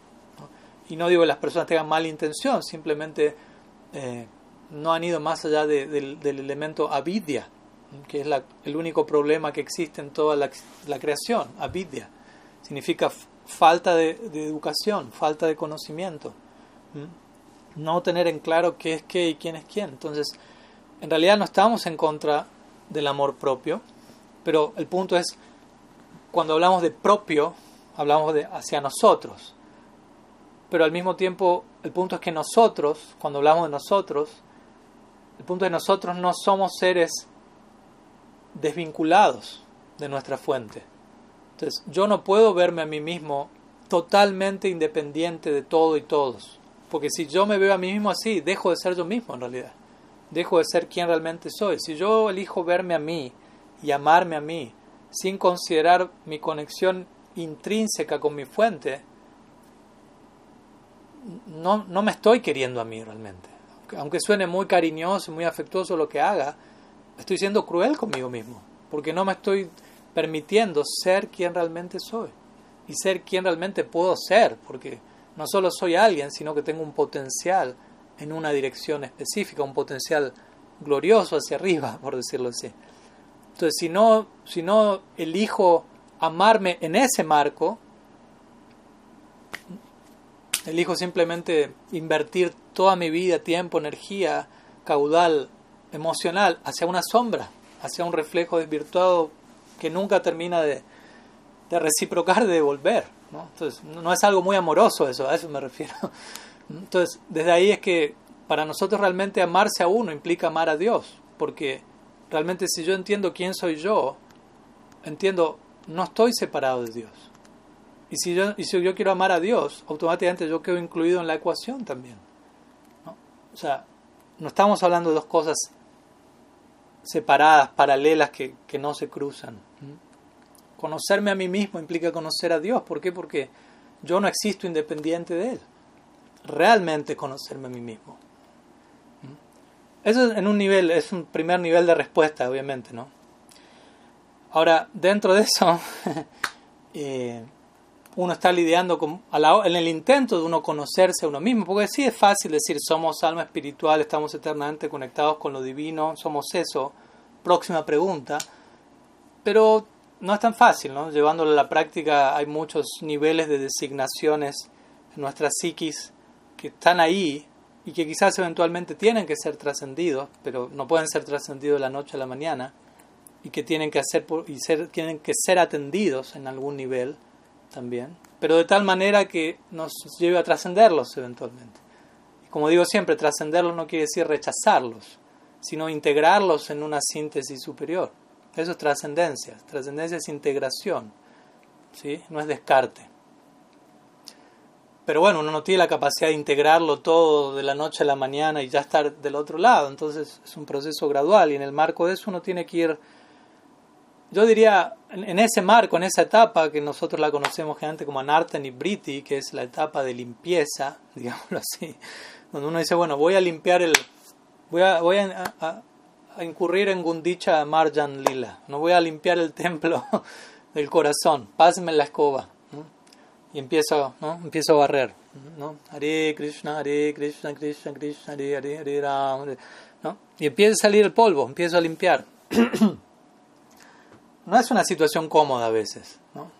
Y no digo que las personas tengan mala intención, simplemente eh, no han ido más allá del, elemento avidya, que es el único problema que existe en toda la, creación, avidya. Significa falta de, educación, falta de conocimiento. No tener en claro qué es qué y quién es quién. Entonces, en realidad no estamos en contra del amor propio, pero el punto es cuando hablamos de propio, hablamos de hacia nosotros. Pero al mismo tiempo, el punto es que nosotros, cuando hablamos de nosotros, el punto que nosotros no somos seres desvinculados de nuestra fuente. Entonces, yo no puedo verme a mí mismo totalmente independiente de todo y todos. Porque si yo me veo a mí mismo así, dejo de ser yo mismo en realidad. Dejo de ser quien realmente soy. Si yo elijo verme a mí y amarme a mí sin considerar mi conexión intrínseca con mi fuente, no, no me estoy queriendo a mí realmente. Aunque suene muy cariñoso, muy afectuoso lo que haga, estoy siendo cruel conmigo mismo, porque no me estoy permitiendo ser quien realmente soy y ser quien realmente puedo ser, porque no solo soy alguien, sino que tengo un potencial en una dirección específica, un potencial glorioso hacia arriba, por decirlo así. Entonces, si no, si no elijo amarme en ese marco, elijo simplemente invertir toda mi vida, tiempo, energía, caudal emocional hacia una sombra, hacia un reflejo desvirtuado que nunca termina de, reciprocar, de devolver. ¿no? Entonces, no es algo muy amoroso eso, a eso me refiero. *laughs* Entonces, desde ahí es que para nosotros realmente amarse a uno implica amar a Dios, porque realmente si yo entiendo quién soy yo, entiendo, no estoy separado de Dios. Y si yo, y si yo quiero amar a Dios, automáticamente yo quedo incluido en la ecuación también. O sea, no estamos hablando de dos cosas separadas, paralelas, que, que no se cruzan. conocerme a mí mismo implica conocer a Dios. ¿Por qué? Porque yo no existo independiente de Él. Realmente conocerme a mí mismo. Eso en un nivel, es un primer nivel de respuesta, obviamente, ¿no? Ahora, dentro de eso, *laughs* eh, uno está lidiando con, en el intento de uno conocerse a uno mismo, porque sí es fácil decir somos alma espiritual, estamos eternamente conectados con lo divino, somos eso, próxima pregunta, pero no es tan fácil, ¿no? Llevándolo a la práctica hay muchos niveles de designaciones en nuestra psiquis que están ahí y que quizás eventualmente tienen que ser trascendidos, pero no pueden ser trascendidos de la noche a la mañana y que tienen que hacer y ser, tienen que ser atendidos en algún nivel también, pero de tal manera que nos lleve a trascenderlos eventualmente. Como digo siempre, trascenderlos no quiere decir rechazarlos, sino integrarlos en una síntesis superior. Eso es trascendencia. Trascendencia es integración, ¿sí? no es descarte. Pero bueno, uno no tiene la capacidad de integrarlo todo de la noche a la mañana y ya estar del otro lado. Entonces es un proceso gradual y en el marco de eso uno tiene que ir yo diría, en, ese marco, en esa etapa que nosotros la conocemos generalmente como Anartan y Briti, que es la etapa de limpieza, *laughs* digámoslo así, donde uno dice, bueno, voy a limpiar el. Voy a, voy a, incurrir en Gundicha Marjan Lila, no voy a limpiar el *laughs* templo del corazón, pásenme la escoba. Y empiezo, ¿no? empiezo a barrer. ¿no? Hare Krishna, Hare Krishna, Krishna Krishna, Hare Hare, Hare Ram. ¿no? Y empieza a salir el polvo, empiezo a limpiar. *clears throat* no es una situación cómoda a veces. ¿no?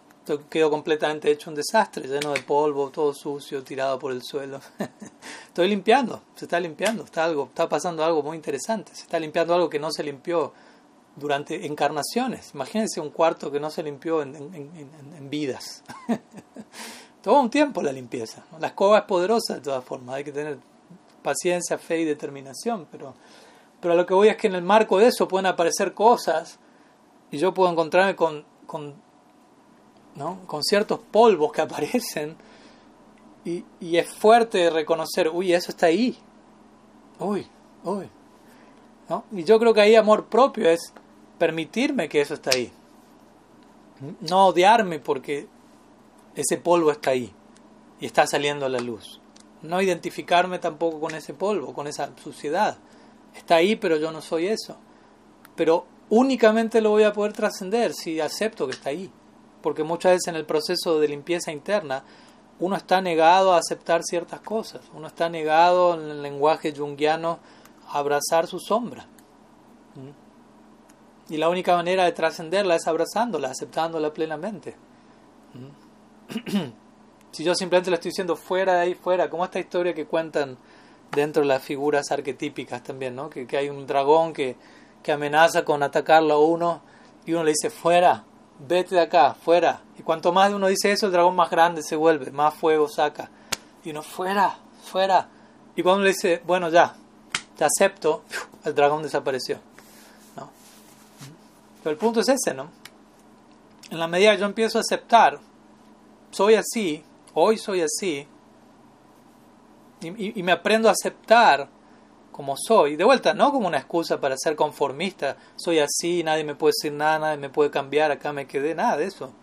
Quedo completamente hecho un desastre, lleno de polvo, todo sucio, tirado por el suelo. *laughs* Estoy limpiando, se está limpiando, está, algo, está pasando algo muy interesante. Se está limpiando algo que no se limpió durante encarnaciones. Imagínense un cuarto que no se limpió en, vidas. *laughs* Todo un tiempo la limpieza. La escoba es poderosa de todas formas, hay que tener paciencia, fe y determinación, pero, pero lo que voy es que en el marco de eso pueden aparecer cosas y yo puedo encontrarme con, con, ¿no? con ciertos polvos que *laughs* aparecen y, y, es fuerte reconocer, uy, eso está ahí, uy, uy. ¿no? Y yo creo que ahí amor propio es permitirme que eso está ahí, no odiarme porque ese polvo está ahí y está saliendo a la luz. No identificarme tampoco con ese polvo, con esa suciedad. Está ahí, pero yo no soy eso. Pero únicamente lo voy a poder trascender si acepto que está ahí. Porque muchas veces en el proceso de limpieza interna uno está negado a aceptar ciertas cosas, uno está negado en el lenguaje junguiano a abrazar su sombra. ¿Mm? Y la única manera de trascenderla es abrazándola, aceptándola plenamente. ¿Mm? *clears throat* si yo simplemente le estoy diciendo fuera de ahí, fuera, como esta historia que cuentan dentro de las figuras arquetípicas también, ¿no? que, que hay un dragón que, que amenaza con atacarlo a uno y uno le dice, fuera, vete de acá, fuera. Y cuanto más uno dice eso, el dragón más grande se vuelve, más fuego saca. Y uno, fuera, fuera. Y cuando le dice, bueno, ya, te acepto, el dragón desapareció. ¿no? Pero el punto es ese, ¿no? En la medida que yo empiezo a aceptar, soy así, hoy soy así, y me aprendo a aceptar como soy. De vuelta, no como una excusa para ser conformista. Soy así, nadie me puede decir nada, nadie me puede cambiar, acá me quedé, nada de eso.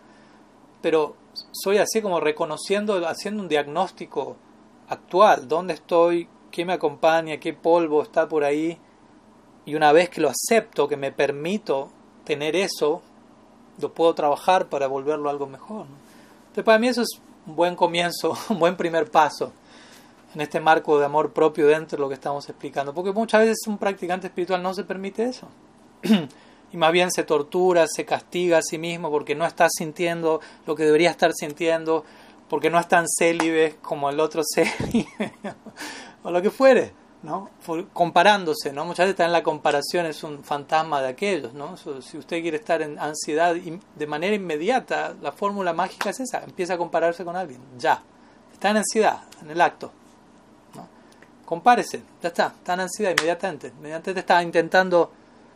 Pero soy así como reconociendo, haciendo un diagnóstico actual. ¿Dónde estoy? ¿Qué me acompaña? ¿Qué polvo está por ahí? Y una vez que lo acepto, que me permito tener eso, lo puedo trabajar para volverlo algo mejor. Entonces, para mí eso es un buen comienzo, *laughs* un buen primer paso en este marco de amor propio dentro de lo que estamos explicando. Porque muchas veces un practicante espiritual no se permite eso. *clears throat* y más bien se tortura, se castiga a sí mismo porque no está sintiendo lo que debería estar sintiendo, porque no es tan célibe como el otro *laughs* célibe, o lo que fuere, ¿no? Comparándose, ¿no? Muchas veces en la comparación es un fantasma de aquellos, ¿no? Si usted quiere estar en ansiedad de manera inmediata, la fórmula mágica es esa, empieza a compararse con alguien, ya. Está en ansiedad, en el acto compárese, ya está, está en ansiedad inmediatamente. Inmediatamente está intentando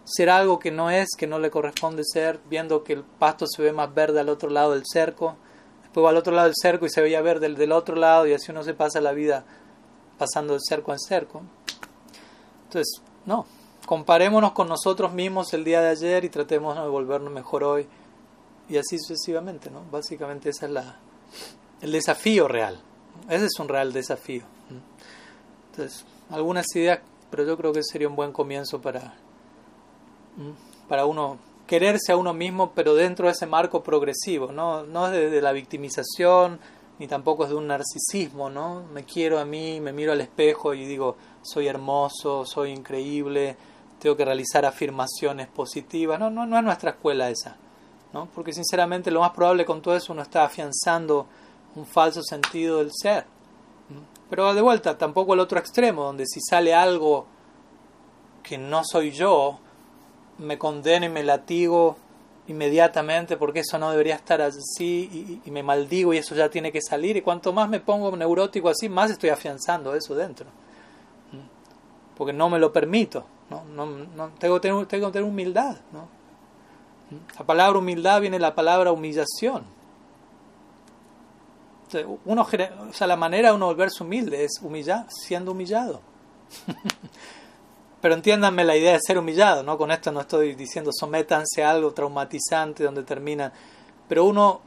ser algo que no es, que no le corresponde ser, viendo que el pasto se ve más verde al otro lado del cerco, después va al otro lado del cerco y se veía verde del, del otro lado y así uno se pasa la vida pasando de cerco en cerco. Entonces, no, comparémonos con nosotros mismos el día de ayer y tratemos de volvernos mejor hoy y así sucesivamente, ¿no? Básicamente ese es la, el desafío real. Ese es un real desafío. Entonces, algunas ideas, pero yo creo que sería un buen comienzo para, para uno quererse a uno mismo, pero dentro de ese marco progresivo, no, no es de, la victimización, ni tampoco es de un narcisismo, ¿no? Me quiero a mí, me miro al espejo y digo, soy hermoso, soy increíble, tengo que realizar afirmaciones positivas. No, no, no es nuestra escuela esa, ¿no? Porque sinceramente lo más probable con todo eso uno está afianzando un falso sentido del ser. Pero de vuelta, tampoco el otro extremo, donde si sale algo que no soy yo, me condeno y me latigo inmediatamente porque eso no debería estar así y, me maldigo y eso ya tiene que salir y cuanto más me pongo neurótico así, más estoy afianzando eso dentro. Porque no me lo permito, no, no, no tengo, tengo, que tener humildad. ¿no? La palabra humildad viene de la palabra humillación. Uno, o sea, la manera de uno volverse humilde es humillar, siendo humillado. *laughs* Pero entiéndanme la idea de ser humillado, ¿no? Con esto no estoy diciendo sométanse a algo traumatizante donde termina. Pero uno,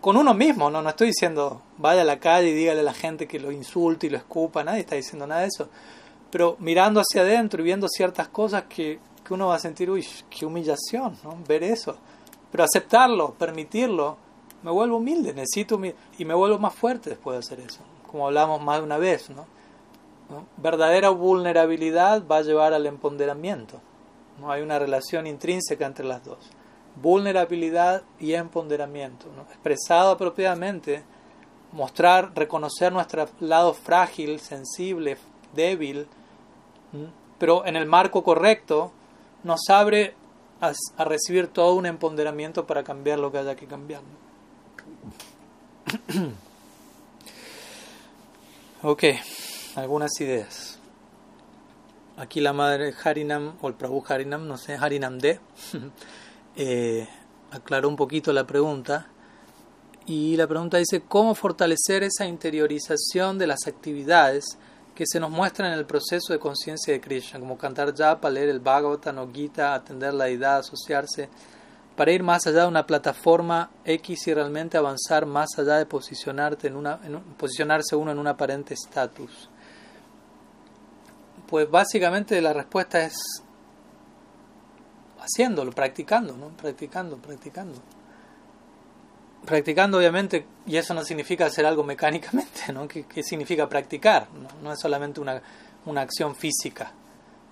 con uno mismo, ¿no? No estoy diciendo vaya a la calle y dígale a la gente que lo insulte y lo escupa, nadie está diciendo nada de eso. Pero mirando hacia adentro y viendo ciertas cosas que, que uno va a sentir, uy, qué humillación, ¿no? Ver eso. Pero aceptarlo, permitirlo, me vuelvo humilde, necesito y me vuelvo más fuerte después de hacer eso. Como hablamos más de una vez, ¿no? Verdadera vulnerabilidad va a llevar al empoderamiento. ¿no? Hay una relación intrínseca entre las dos. Vulnerabilidad y empoderamiento. ¿no? Expresado apropiadamente, mostrar, reconocer nuestro lado frágil, sensible, débil, pero en el marco correcto, nos abre a, a, recibir todo un empoderamiento para cambiar lo que haya que cambiar. *clears throat* ok algunas ideas. Aquí la madre Harinam, o el Prabhu Harinam, no sé, Harinam D, *laughs* eh, aclaró un poquito la pregunta. Y la pregunta dice, ¿cómo fortalecer esa interiorización de las actividades que se nos muestran en el proceso de conciencia de Krishna, como cantar japa, leer el Bhagavatam o Gita, atender la edad, asociarse, para ir más allá de una plataforma X y realmente avanzar más allá de posicionarte en una, en, posicionarse uno en un aparente estatus? Pues básicamente la respuesta es haciéndolo, practicando, ¿no? Practicando, practicando. Practicando, obviamente, y eso no significa hacer algo mecánicamente, ¿no? ¿Qué, significa practicar? ¿no? es solamente una, una acción física.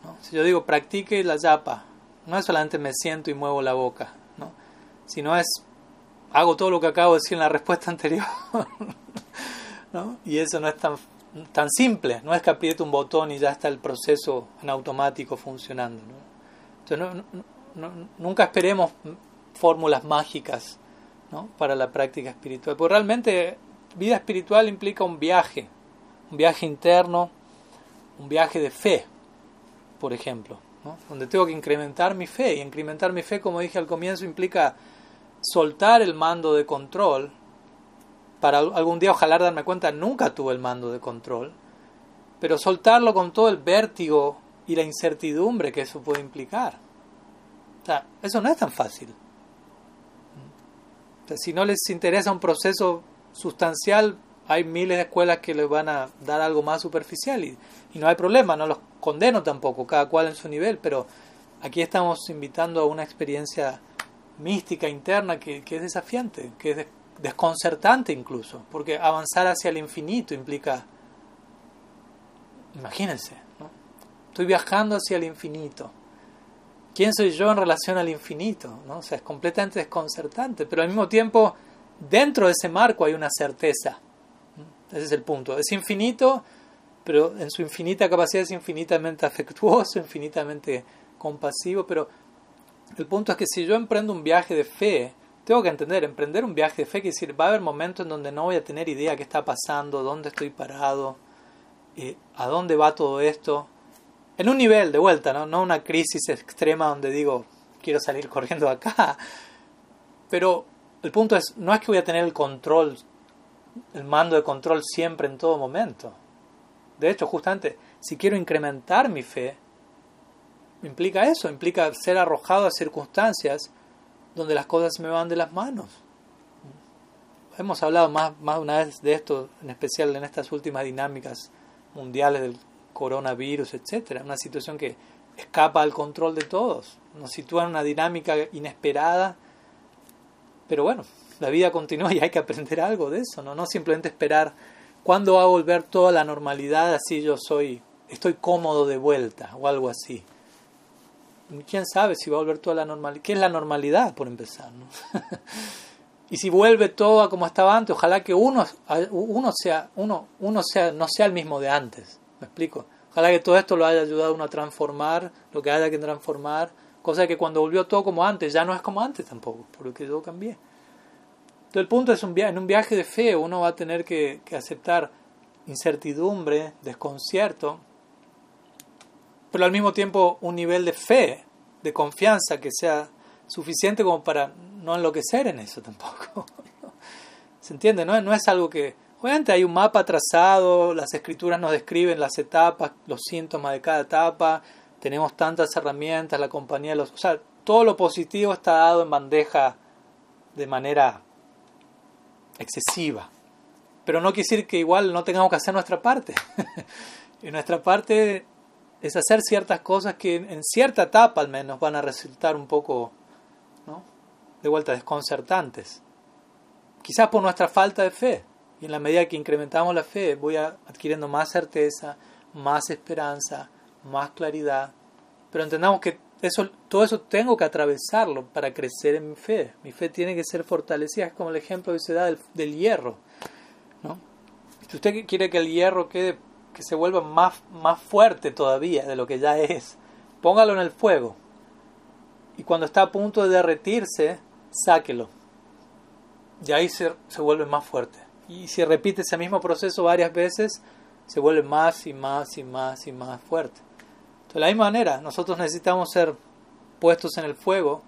¿no? Si yo digo practique la yapa, no es solamente me siento y muevo la boca, ¿no? sino es hago todo lo que acabo de decir en la respuesta *laughs* anterior. ¿no? Y eso no es tan tan simple, no es que apriete un botón y ya está el proceso en automático funcionando. Entonces, nunca esperemos fórmulas mágicas para la práctica espiritual, porque realmente vida espiritual implica un viaje, un viaje interno, un viaje de fe, por ejemplo, donde tengo que incrementar mi fe, y incrementar mi fe, como dije al comienzo, implica soltar el mando de control para algún día ojalá darme cuenta, nunca tuve el mando de control, pero soltarlo con todo el vértigo y la incertidumbre que eso puede implicar. O sea, eso no es tan fácil. si no les interesa un proceso sustancial, hay miles de escuelas que les van a dar algo más superficial y, no hay problema, no los condeno tampoco, cada cual en su nivel, pero aquí estamos invitando a una experiencia mística interna que, que es desafiante, que es desconcertante incluso, porque avanzar hacia el infinito implica, imagínense, ¿no? estoy viajando hacia el infinito. ¿Quién soy yo en relación al infinito? ¿no? Es completamente desconcertante, pero al mismo tiempo, dentro de ese marco hay una certeza. Ese es el punto. Es infinito, pero en su infinita capacidad es infinitamente afectuoso, infinitamente compasivo, pero el punto es que si yo emprendo un viaje de fe, tengo que entender, emprender un viaje de fe, que decir, va a haber momentos en donde no voy a tener idea qué está pasando, dónde estoy parado, eh, a dónde va todo esto. En un nivel de vuelta, ¿no? no una crisis extrema donde digo, quiero salir *laughs* corriendo acá. Pero el punto es, no es que voy a tener el control, el mando de control siempre en todo momento. De hecho, justamente, si quiero incrementar mi fe, implica eso, implica ser arrojado a circunstancias donde las cosas me van de las manos. Hemos hablado más, más una vez de esto, en especial en estas últimas dinámicas mundiales del coronavirus, etcétera, una situación que escapa al control de todos, nos sitúa en una dinámica inesperada, pero bueno, la vida continúa y hay que aprender algo de eso, no, no simplemente esperar cuándo va a volver toda la normalidad, así yo soy, estoy cómodo de vuelta o algo así. ¿Quién sabe si va a volver toda la normalidad? ¿Qué es la normalidad, por empezar? ¿no? *laughs* y si vuelve todo a como estaba antes, ojalá que uno, uno, sea, uno, uno sea, no sea el mismo de antes. ¿Me explico? Ojalá que todo esto lo haya ayudado a uno a transformar lo que haya que transformar, cosa que cuando volvió todo como antes, ya no es como antes tampoco, porque yo cambié. Entonces el punto es un en un viaje de fe uno va a tener que, que aceptar incertidumbre, desconcierto, pero al mismo tiempo un nivel de fe, de confianza que sea suficiente como para no enloquecer en eso tampoco. *laughs* ¿Se entiende? No, no es algo que Obviamente hay un mapa trazado, las escrituras nos describen las etapas, los síntomas de cada etapa, tenemos tantas herramientas, la compañía los... O sea, todo lo positivo está dado en bandeja de manera excesiva. Pero no quiere decir que igual no tengamos que hacer nuestra parte. *laughs* y nuestra parte es hacer ciertas cosas que en cierta etapa al menos van a resultar un poco, ¿no? De vuelta, desconcertantes. Quizás por nuestra falta de fe. Y en la medida que incrementamos la fe, voy adquiriendo más certeza, más esperanza, más claridad. Pero entendamos que eso, todo eso tengo que atravesarlo para crecer en mi fe. Mi fe tiene que ser fortalecida, es como el ejemplo que se da del, hierro. ¿no? Si usted quiere que el hierro quede, que se vuelva más, más fuerte todavía de lo que ya es, póngalo en el fuego. Y cuando está a punto de derretirse, sáquelo. Y ahí se, se vuelve más fuerte. Y si repite ese mismo proceso varias veces, se vuelve más y más y más y más fuerte. De la misma manera, nosotros necesitamos ser puestos en el fuego,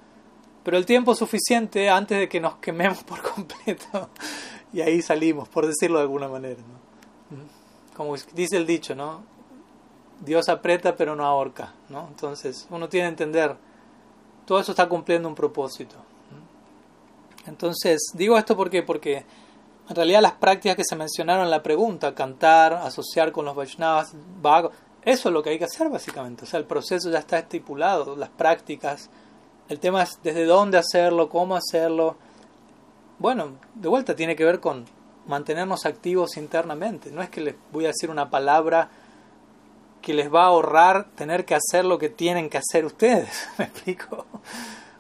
pero el tiempo suficiente antes de que nos quememos por *laughs* completo. y ahí salimos, por decirlo de alguna manera. Como dice el dicho, ¿no? Dios aprieta pero no ahorca. ¿no? Entonces uno tiene que entender, todo eso está cumpliendo un propósito. Entonces, digo esto porque, porque en realidad las prácticas que se mencionaron en la pregunta, cantar, asociar con los Vaishnavas, eso es lo que hay que hacer básicamente. O sea, el proceso ya está estipulado, las prácticas. El tema es desde dónde hacerlo, cómo hacerlo. Bueno, de vuelta tiene que ver con mantenernos activos internamente. No es que les voy a decir una palabra que les va a ahorrar tener que hacer lo que tienen que hacer ustedes. *laughs* ¿Me explico?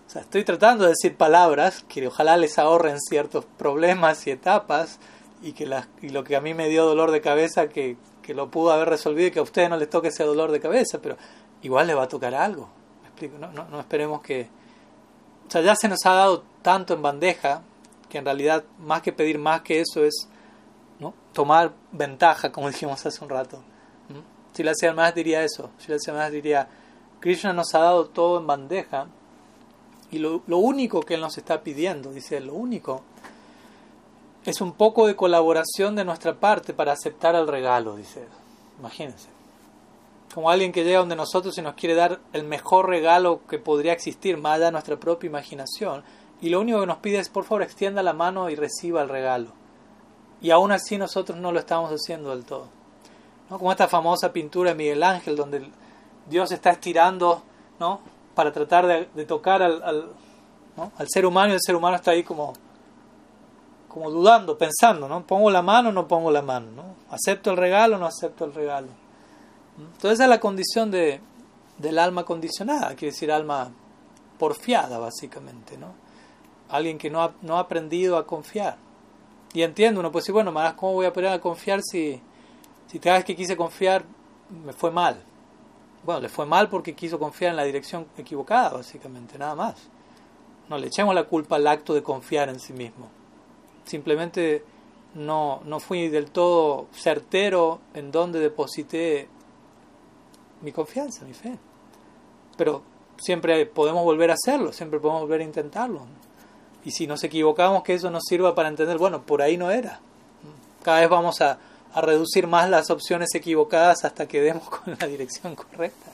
O sea, estoy tratando de decir palabras que ojalá les ahorren ciertos problemas y etapas y que y lo que a mí me dio dolor de cabeza que, que lo pudo haber resolvido y que a ustedes no les toque ese dolor de cabeza, pero igual les va a tocar algo. ¿Me explico? No, no, no esperemos que... O sea, ya se nos ha dado tanto en bandeja que en realidad más que pedir más que eso es ¿no? tomar ventaja, como *laughs* dijimos hace un rato. Si la hacía más diría eso. Si la hacía más diría, Krishna nos ha dado todo en bandeja y lo, único que Él nos está pidiendo, dice lo único, es un poco de colaboración de nuestra parte para aceptar el regalo, dice Imagínense. Como alguien que llega donde nosotros y nos quiere dar el mejor regalo que podría existir, más allá de nuestra propia imaginación, y lo único que nos pide es, por favor, extienda la mano y reciba el regalo. Y aún así nosotros no lo estamos haciendo del todo. ¿No? Como esta famosa pintura de Miguel Ángel, donde Dios está estirando ¿no? para tratar de, tocar al, al, ser humano y el ser humano está ahí como, como dudando, pensando, ¿no? ¿Pongo la mano o no pongo la mano? ¿no? ¿Acepto el regalo o no acepto el regalo? Entonces esa es la condición de, del alma condicionada, quiere decir alma porfiada básicamente, ¿no? Alguien que no ha, no ha aprendido a confiar. Y entiendo, uno puede decir, bueno, ¿cómo voy a aprender a confiar si, si cada vez que quise confiar me fue mal? bueno, le fue mal porque quiso confiar en la dirección equivocada, básicamente, nada más. No le echemos la culpa al acto de confiar en sí mismo. Simplemente no, no fui del todo certero en donde deposité mi confianza, mi fe. Pero siempre podemos volver a hacerlo, siempre podemos volver a intentarlo. Y si nos equivocamos, que eso nos sirva para entender, bueno, por ahí no era. Cada vez vamos a, a reducir más las opciones equivocadas hasta que demos *laughs* con la dirección correcta.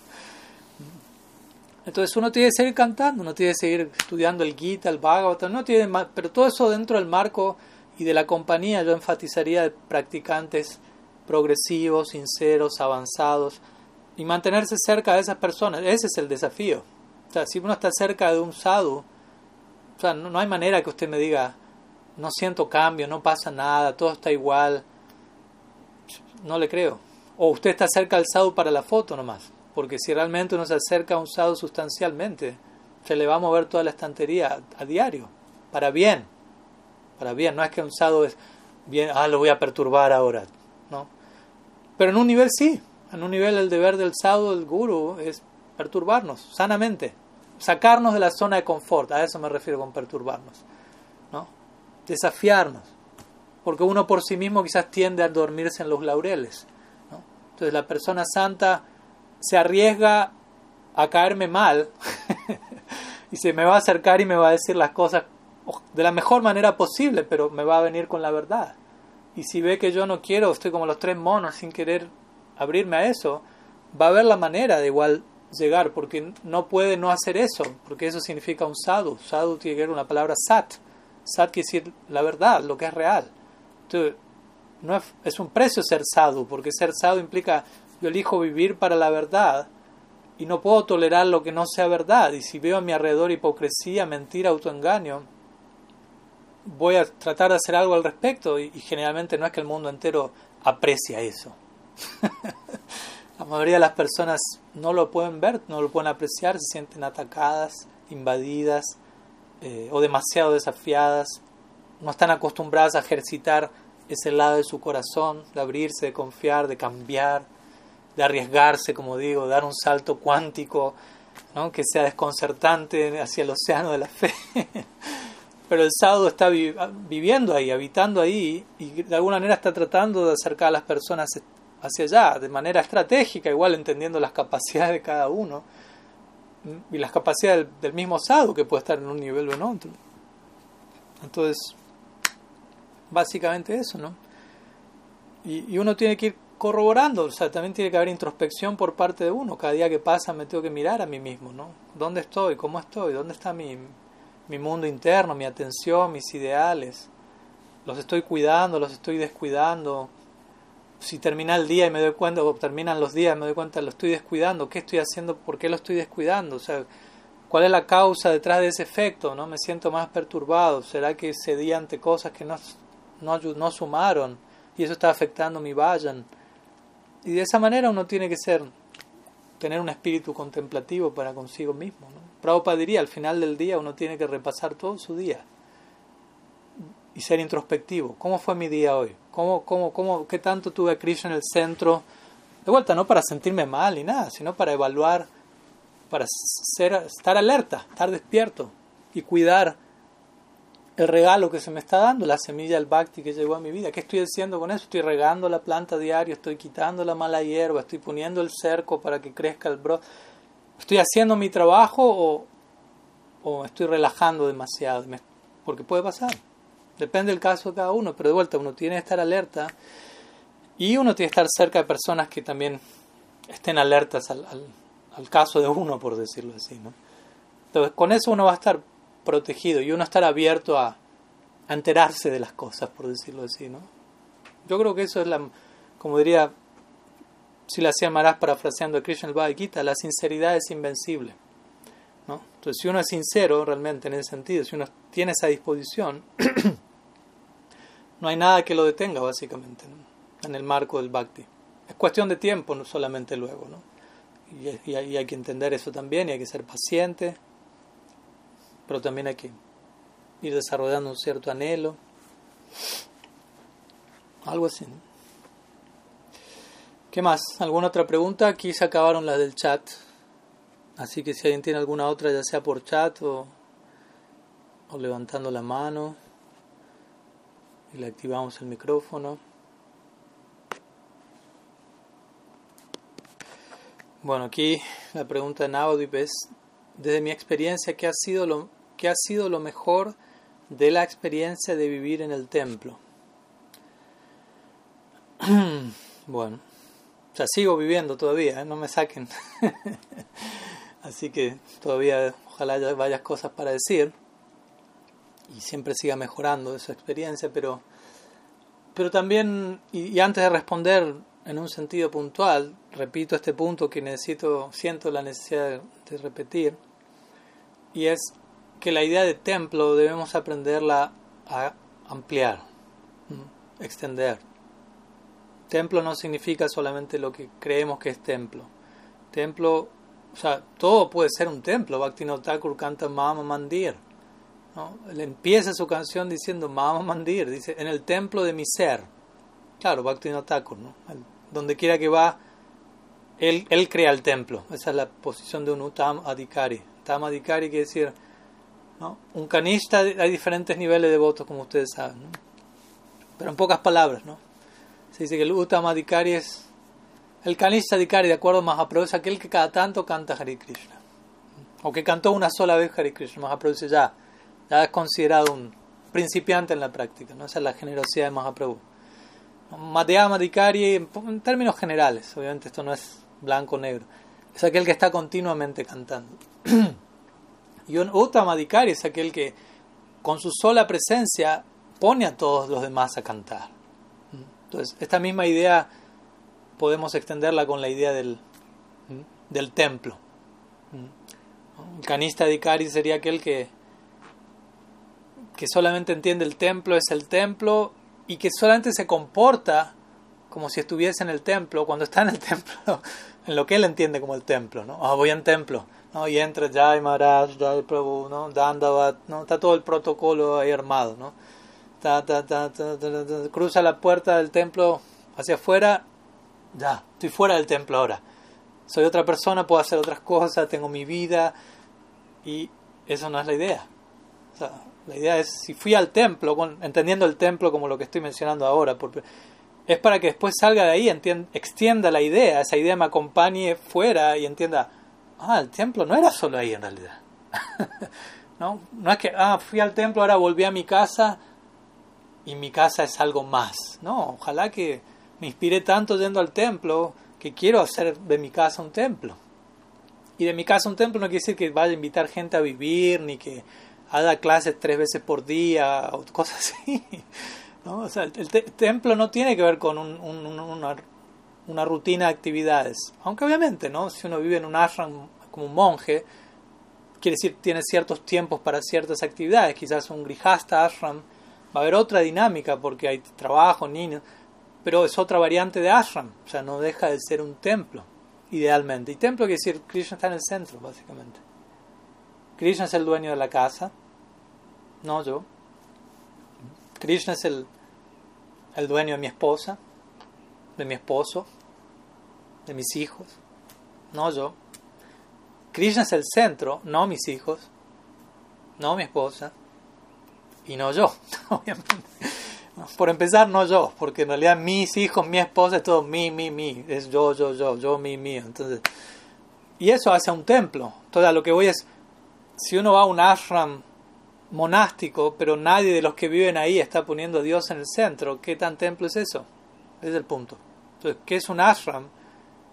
Entonces uno tiene que seguir cantando, uno tiene que seguir estudiando el Gita, el Bhagavatam, no tiene pero todo eso dentro del marco y de la compañía yo enfatizaría de practicantes progresivos, sinceros, avanzados y mantenerse cerca de esas personas. Ese es el desafío. O sea, si uno está cerca de un sadhu, o sea, no, hay manera que usted me diga, no siento cambio, no pasa nada, todo está igual. No le creo. O usted está cerca del sadhu para la foto nomás. Porque si realmente uno se acerca a un sadhu sustancialmente, se le va a mover toda la estantería a diario, para bien. Para bien, no es que un sadhu es bien, ah, lo voy a perturbar ahora. ¿no? Pero en un nivel sí, en un nivel el deber del sadhu, del guru, es perturbarnos sanamente, sacarnos de la zona de confort, a eso me refiero con perturbarnos, ¿no? desafiarnos, porque uno por sí mismo quizás tiende a dormirse en los laureles. ¿no? Entonces la persona santa se arriesga a caerme mal *laughs* y se me va a acercar y me va a decir las cosas de la mejor manera posible, pero me va a venir con la verdad. Y si ve que yo no quiero, estoy como los tres monos sin querer abrirme a eso, va a haber la manera de igual llegar, porque no puede no hacer eso, porque eso significa un sadhu. Sadhu tiene que ver una palabra sat. Sat quiere decir la verdad, lo que es real. Entonces, no es, es un precio ser sadhu, porque ser sadhu implica yo elijo vivir para la verdad y no puedo tolerar lo que no sea verdad. Y si veo a mi alrededor hipocresía, mentira, autoengaño, voy a tratar de hacer algo al respecto y, generalmente no es que el mundo entero aprecia eso. *laughs* la mayoría de las personas no lo pueden ver, no lo pueden apreciar, se sienten atacadas, invadidas eh, o demasiado desafiadas, no están acostumbradas a ejercitar ese lado de su corazón, de abrirse, de confiar, de cambiar, de arriesgarse, como digo, dar un salto cuántico, ¿no? que sea desconcertante hacia el océano de la fe. *laughs* pero el sábado está viviendo ahí, habitando ahí, y de alguna manera está tratando de acercar a las personas hacia allá, de manera estratégica, igual entendiendo las capacidades de cada uno y las capacidades del, mismo sábado que puede estar en un nivel o en otro. Entonces, básicamente eso, ¿no? Y, y uno tiene que ir corroborando, o sea, también tiene que haber introspección por parte de uno. Cada día que pasa me tengo que mirar a mí mismo, ¿no? ¿Dónde estoy? ¿Cómo estoy? ¿Dónde está mi, mi mundo interno, mi atención, mis ideales. Los estoy cuidando, los estoy descuidando. Si termina el día y me doy cuenta, o terminan los días me doy cuenta, lo estoy descuidando. ¿Qué estoy haciendo? ¿Por qué lo estoy descuidando? O sea, ¿cuál es la causa detrás de ese efecto? ¿No? Me siento más perturbado. ¿Será que cedí ante cosas que no, no, no sumaron? Y eso está afectando mi vayan. Y de esa manera uno tiene que ser, tener un espíritu contemplativo para consigo mismo. ¿no? Prabhupada diría, al final del día uno tiene que repasar todo su día y ser introspectivo. ¿Cómo fue mi día hoy? ¿Cómo, cómo, cómo, ¿Qué tanto tuve a Krishna en el centro? De vuelta, no para sentirme mal ni nada, sino para evaluar, para ser, estar alerta, estar despierto y cuidar el regalo que se me está dando, la semilla del bhakti que llegó a mi vida. ¿Qué estoy haciendo con eso? Estoy regando la planta diario, estoy quitando la mala hierba, estoy poniendo el cerco para que crezca el brote ¿Estoy haciendo mi trabajo o, estoy relajando demasiado? Porque puede pasar. Depende del caso de cada uno, pero de vuelta uno tiene que estar alerta y uno tiene que estar cerca de personas que también estén alertas al, caso de uno, por decirlo así. ¿no? Entonces, con eso uno va a estar protegido y uno estar abierto a, enterarse de las cosas, por decirlo así. ¿no? Yo creo que eso es la, como diría si la hacía Maharaj parafraseando a Krishna el Bhagavad Gita, la sinceridad es invencible. ¿no? Entonces, si uno es sincero realmente en ese sentido, si uno tiene esa disposición, *clears throat* no hay nada que lo detenga, básicamente, en el marco del bhakti. Es cuestión de tiempo, no solamente luego. ¿no? Y, hay que entender eso también, y hay que ser paciente, pero también hay que ir desarrollando un cierto anhelo. Algo así. ¿Qué más? ¿Alguna otra pregunta? Aquí se acabaron las del chat. Así que si alguien tiene alguna otra, ya sea por chat o, o levantando la mano, y le activamos el micrófono. Bueno, aquí la pregunta de Navadip es, desde mi experiencia, ¿qué ha, sido lo, ¿qué ha sido lo mejor de la experiencia de vivir en el templo? *clears throat* bueno. O sea, sigo viviendo todavía, ¿eh? no me saquen. *laughs* así que todavía ojalá haya varias cosas para decir y siempre siga mejorando esa experiencia, pero, pero también, y, antes de responder en un sentido puntual, repito este punto que necesito, siento la necesidad de, repetir, y es que la idea de templo debemos aprenderla a ampliar, extender. Templo no significa solamente lo que creemos que es templo. Templo, o sea, todo puede ser un templo. Bhaktivinoda Thakur canta Mama Mandir. Él empieza su canción diciendo Mama Mandir, dice, en el templo de mi ser. Claro, Bhaktivinoda Thakur, ¿no? donde quiera que va, él, crea el templo. Esa es la posición de un Uttam Adhikari. Uttam Adhikari quiere decir, ¿no? un canista, hay diferentes niveles de votos, como ustedes saben. Pero en pocas palabras, ¿no? Se dice que el Uttam Adhikari es el canista Adhikari, de acuerdo a Mahaprabhu, es aquel que cada tanto canta Hare Krishna. O que cantó una sola vez Hare Krishna. Mahaprabhu dice ya, ya es considerado un principiante en la práctica, ¿no? Esa es la generosidad de Mahaprabhu. Madhyama Adhikari, en términos generales, obviamente esto no es blanco o negro, es aquel que está continuamente cantando. *clears throat* y un Uttama Adhikari es aquel que con su sola presencia pone a todos los demás a cantar. Entonces, esta misma idea podemos extenderla con la idea del, del templo. El canista Adhikari sería aquel que que solamente entiende el templo es el templo y que solamente se comporta como si estuviese en el templo, cuando está en el *laughs* templo, en lo que él entiende como el templo, ¿no? Ah, voy en templo, ¿no? Y entra Jai Maharaj, Jai Prabhu, ¿no? Dandavat, ¿no? Está todo el protocolo ahí armado, ¿no? Ta, ta, ta, cruza la puerta del templo hacia afuera, ya, estoy fuera del templo ahora. Soy otra persona, puedo hacer otras cosas, tengo mi vida y eso no es la idea. O sea, la idea es, si fui al templo, entendiendo el templo como lo que estoy mencionando ahora, porque es para que después salga de ahí, extienda la idea, esa idea me acompañe fuera y entienda, ah, el templo no era solo ahí en realidad. *laughs* ¿No? no es que, ah, fui al templo, ahora volví a mi casa y mi casa es algo más. No, ojalá que me inspire tanto yendo al templo que quiero hacer de mi casa un templo. Y de mi casa un templo no quiere decir que vaya a invitar gente a vivir, ni que haga clases tres veces por día o cosas así. ¿no? O sea, el, templo no tiene que ver con una, una, rutina de actividades. Aunque obviamente, ¿no? si uno vive en un ashram como un monje, quiere decir tiene ciertos tiempos para ciertas actividades. Quizás un grihasta ashram va a haber otra dinámica porque hay trabajo, niños, pero es otra variante de ashram. O sea, no deja de ser un templo, idealmente. Y templo quiere decir Krishna está en el centro, básicamente. Krishna es el dueño de la casa no yo. Krishna es el, el dueño de mi esposa, de mi esposo, de mis hijos, no yo. Krishna es el centro, no mis hijos, no mi esposa y no yo. *laughs* Por empezar, no yo, porque en realidad mis hijos, mi esposa es todo mi, mi, mi, es yo, yo, yo, yo, mi, mío. Entonces, y eso hace un templo. Entonces, lo que voy es, si uno va a un ashram monástico, pero nadie de los que viven ahí está poniendo a Dios en el centro. ¿Qué tan templo es eso? Ese es el punto. Entonces, ¿qué es un ashram?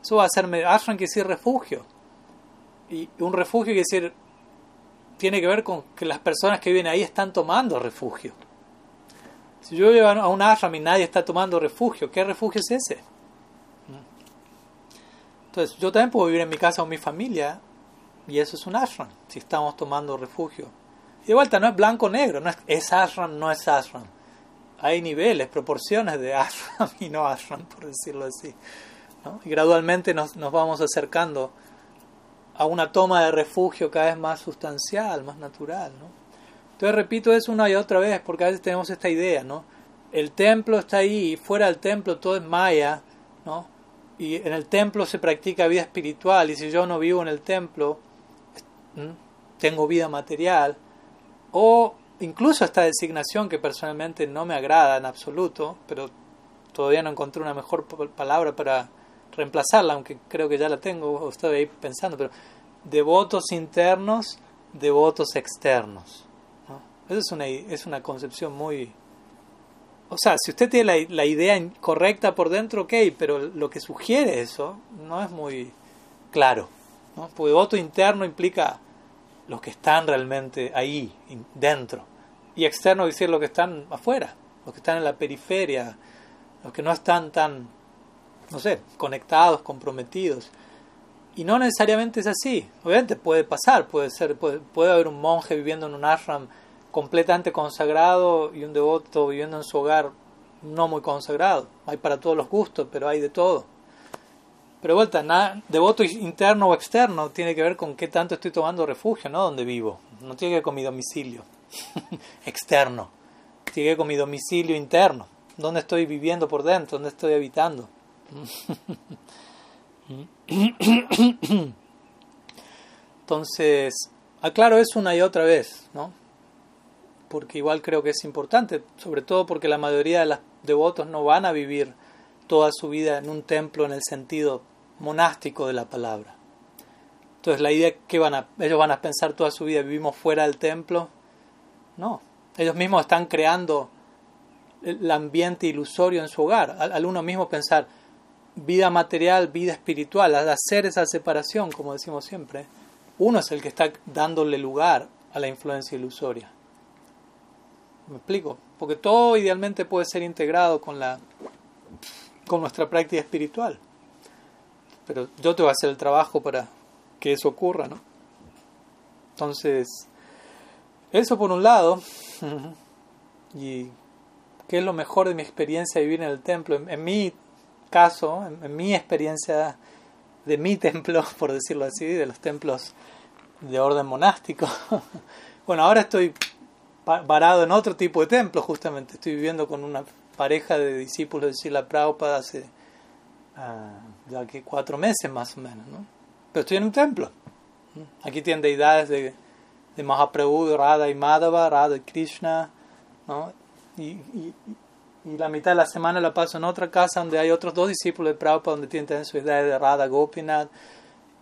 Eso va a ser, ashram quiere decir refugio. Y un refugio quiere decir, tiene que ver con que las personas que viven ahí están tomando refugio. Si yo vivo a un ashram y nadie está tomando refugio, ¿qué refugio es ese? Entonces, yo también puedo vivir en mi casa o mi familia y eso es un ashram, si estamos tomando refugio y de vuelta, no es blanco o negro, no es, es ashram, no es ashram. Hay niveles, proporciones de ashram *laughs* y no ashram, por decirlo así. Y gradualmente nos, nos vamos acercando a una toma de refugio cada vez más sustancial, más natural. ¿no? Entonces repito eso una y otra vez porque a veces tenemos esta idea, ¿no? El templo está ahí fuera del templo todo es maya, ¿no? Y en el templo se practica vida espiritual y si yo no vivo en el templo, tengo vida material o incluso esta designación que personalmente no me agrada en absoluto, pero todavía no encontré una mejor palabra para reemplazarla, aunque creo que ya la tengo, estoy ahí pensando, pero devotos internos, devotos externos. ¿no? Esa es una, es una concepción muy... O sea, si usted tiene la, la idea correcta por dentro, ok, pero lo que sugiere eso no es muy claro. ¿no? Porque devoto interno implica los que están realmente ahí, dentro. Y externo decir los que están afuera, los que están en la periferia, los que no están tan, no sé, conectados, comprometidos. Y no necesariamente es así. Obviamente puede pasar, puede ser, puede, puede haber un monje viviendo en un ashram completamente consagrado y un devoto viviendo en su hogar no muy consagrado. Hay para todos los gustos, pero hay de todo. Pero vuelta, nada, devoto interno o externo tiene que ver con qué tanto estoy tomando refugio, ¿no? Donde vivo. No tiene que ver con mi domicilio *laughs* externo. Tiene que ver con mi domicilio interno. ¿Dónde estoy viviendo por dentro? ¿Dónde estoy habitando? Entonces, aclaro eso una y otra vez, ¿no? Porque igual creo que es importante, sobre todo porque la mayoría de los devotos no van a vivir toda su vida en un templo en el sentido monástico de la palabra. Entonces la idea que van a, ellos van a pensar toda su vida, vivimos fuera del templo. No, ellos mismos están creando el ambiente ilusorio en su hogar. Al, uno mismo pensar vida material, vida espiritual, al hacer esa separación, como decimos siempre, uno es el que está dándole lugar a la influencia ilusoria. ¿Me explico? Porque todo idealmente puede ser integrado con la con nuestra práctica espiritual pero yo te voy a hacer el trabajo para que eso ocurra, ¿no? Entonces, eso por un lado, *laughs* y qué es lo mejor de mi experiencia de vivir en el templo, en, mi caso, en, mi experiencia de mi templo, *laughs* por decirlo así, de los templos de orden monástico. *laughs* bueno, ahora estoy varado en otro tipo de templo, justamente, estoy viviendo con una pareja de discípulos de Sila Prabhupada hace Ah, ya que cuatro meses más o menos, ¿no? Pero estoy en un templo. Aquí tienen deidades de, de Mahaprabhu, Radha y Madhava, Radha y Krishna, ¿no? Y, y, y, la mitad de la semana la paso en otra casa donde hay otros dos discípulos de Prabhupada donde tienen también su idea de Radha Gopinath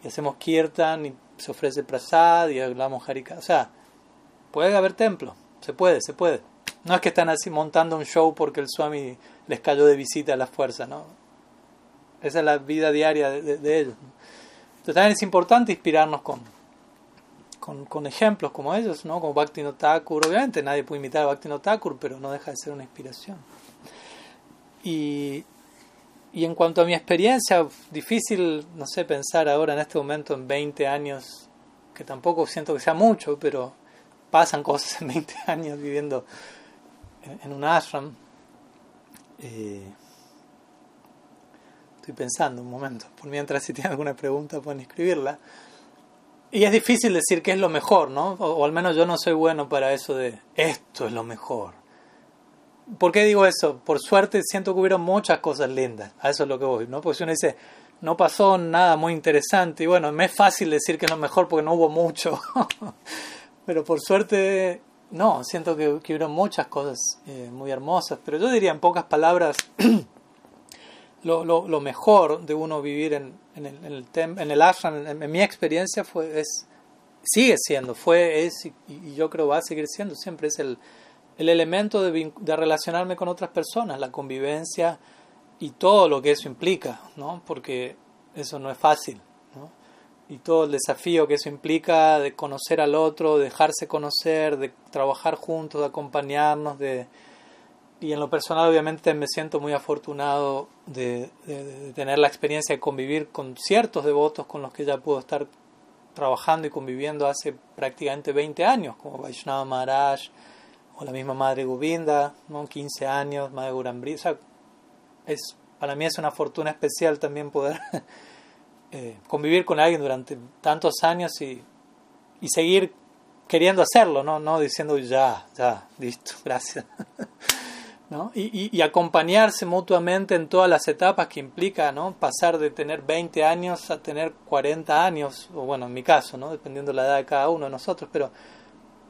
y hacemos kirtan y se ofrece prasad y hablamos harika. O sea, puede haber templo, se puede, se puede. No es que están así montando un show porque el Swami les cayó de visita a la fuerza, ¿no? Esa es la vida diaria de, ellos. Entonces también es importante inspirarnos con, con, ejemplos como ellos, ¿no? como Bhakti Thakur. Obviamente nadie puede imitar a Bhakti Thakur, pero no deja de ser una inspiración. Y, y en cuanto a mi experiencia, difícil, no sé, pensar ahora en este momento en 20 años, que tampoco siento que sea mucho, pero pasan cosas en 20 años viviendo en, un ashram. Eh, Estoy pensando un momento. Por mientras, si tienen alguna pregunta, pueden escribirla. Y es difícil decir qué es lo mejor, ¿no? O, al menos yo no soy bueno para eso de esto es lo mejor. ¿Por qué digo eso? Por suerte siento que hubieron muchas cosas lindas. A eso es lo que voy, ¿no? Porque si uno dice, no pasó nada muy interesante, y bueno, me es fácil decir que es lo mejor porque no hubo mucho. *laughs* Pero por suerte, no, siento que, que hubieron muchas cosas eh, muy hermosas. Pero yo diría en pocas palabras, *clears throat* lo, lo, lo, mejor de uno vivir en, en, el, en, el, en el ashram, en, mi experiencia, fue, es, sigue siendo, fue, es y, yo creo va a seguir siendo, siempre es el, el elemento de, de, relacionarme con otras personas, la convivencia y todo lo que eso implica, ¿no? porque eso no es fácil. ¿no? Y todo el desafío que eso implica de conocer al otro, dejarse conocer, de trabajar juntos, de acompañarnos, de y en lo personal obviamente me siento muy afortunado de, tener la experiencia de convivir con ciertos devotos con los que ya puedo estar trabajando y conviviendo hace prácticamente 20 años, como Vaishnava Maharaj o la misma Madre Govinda, ¿no? 15 años, Madre Gurambri. es, para mí es una fortuna especial también poder *laughs* eh, convivir con alguien durante tantos años y, y seguir queriendo hacerlo, ¿no? no diciendo ya, ya, listo, gracias. *laughs* ¿no? Y, y, acompañarse mutuamente en todas las etapas que implica ¿no? pasar de tener 20 años a tener 40 años, o bueno, en mi caso, ¿no? dependiendo de la edad de cada uno de nosotros, pero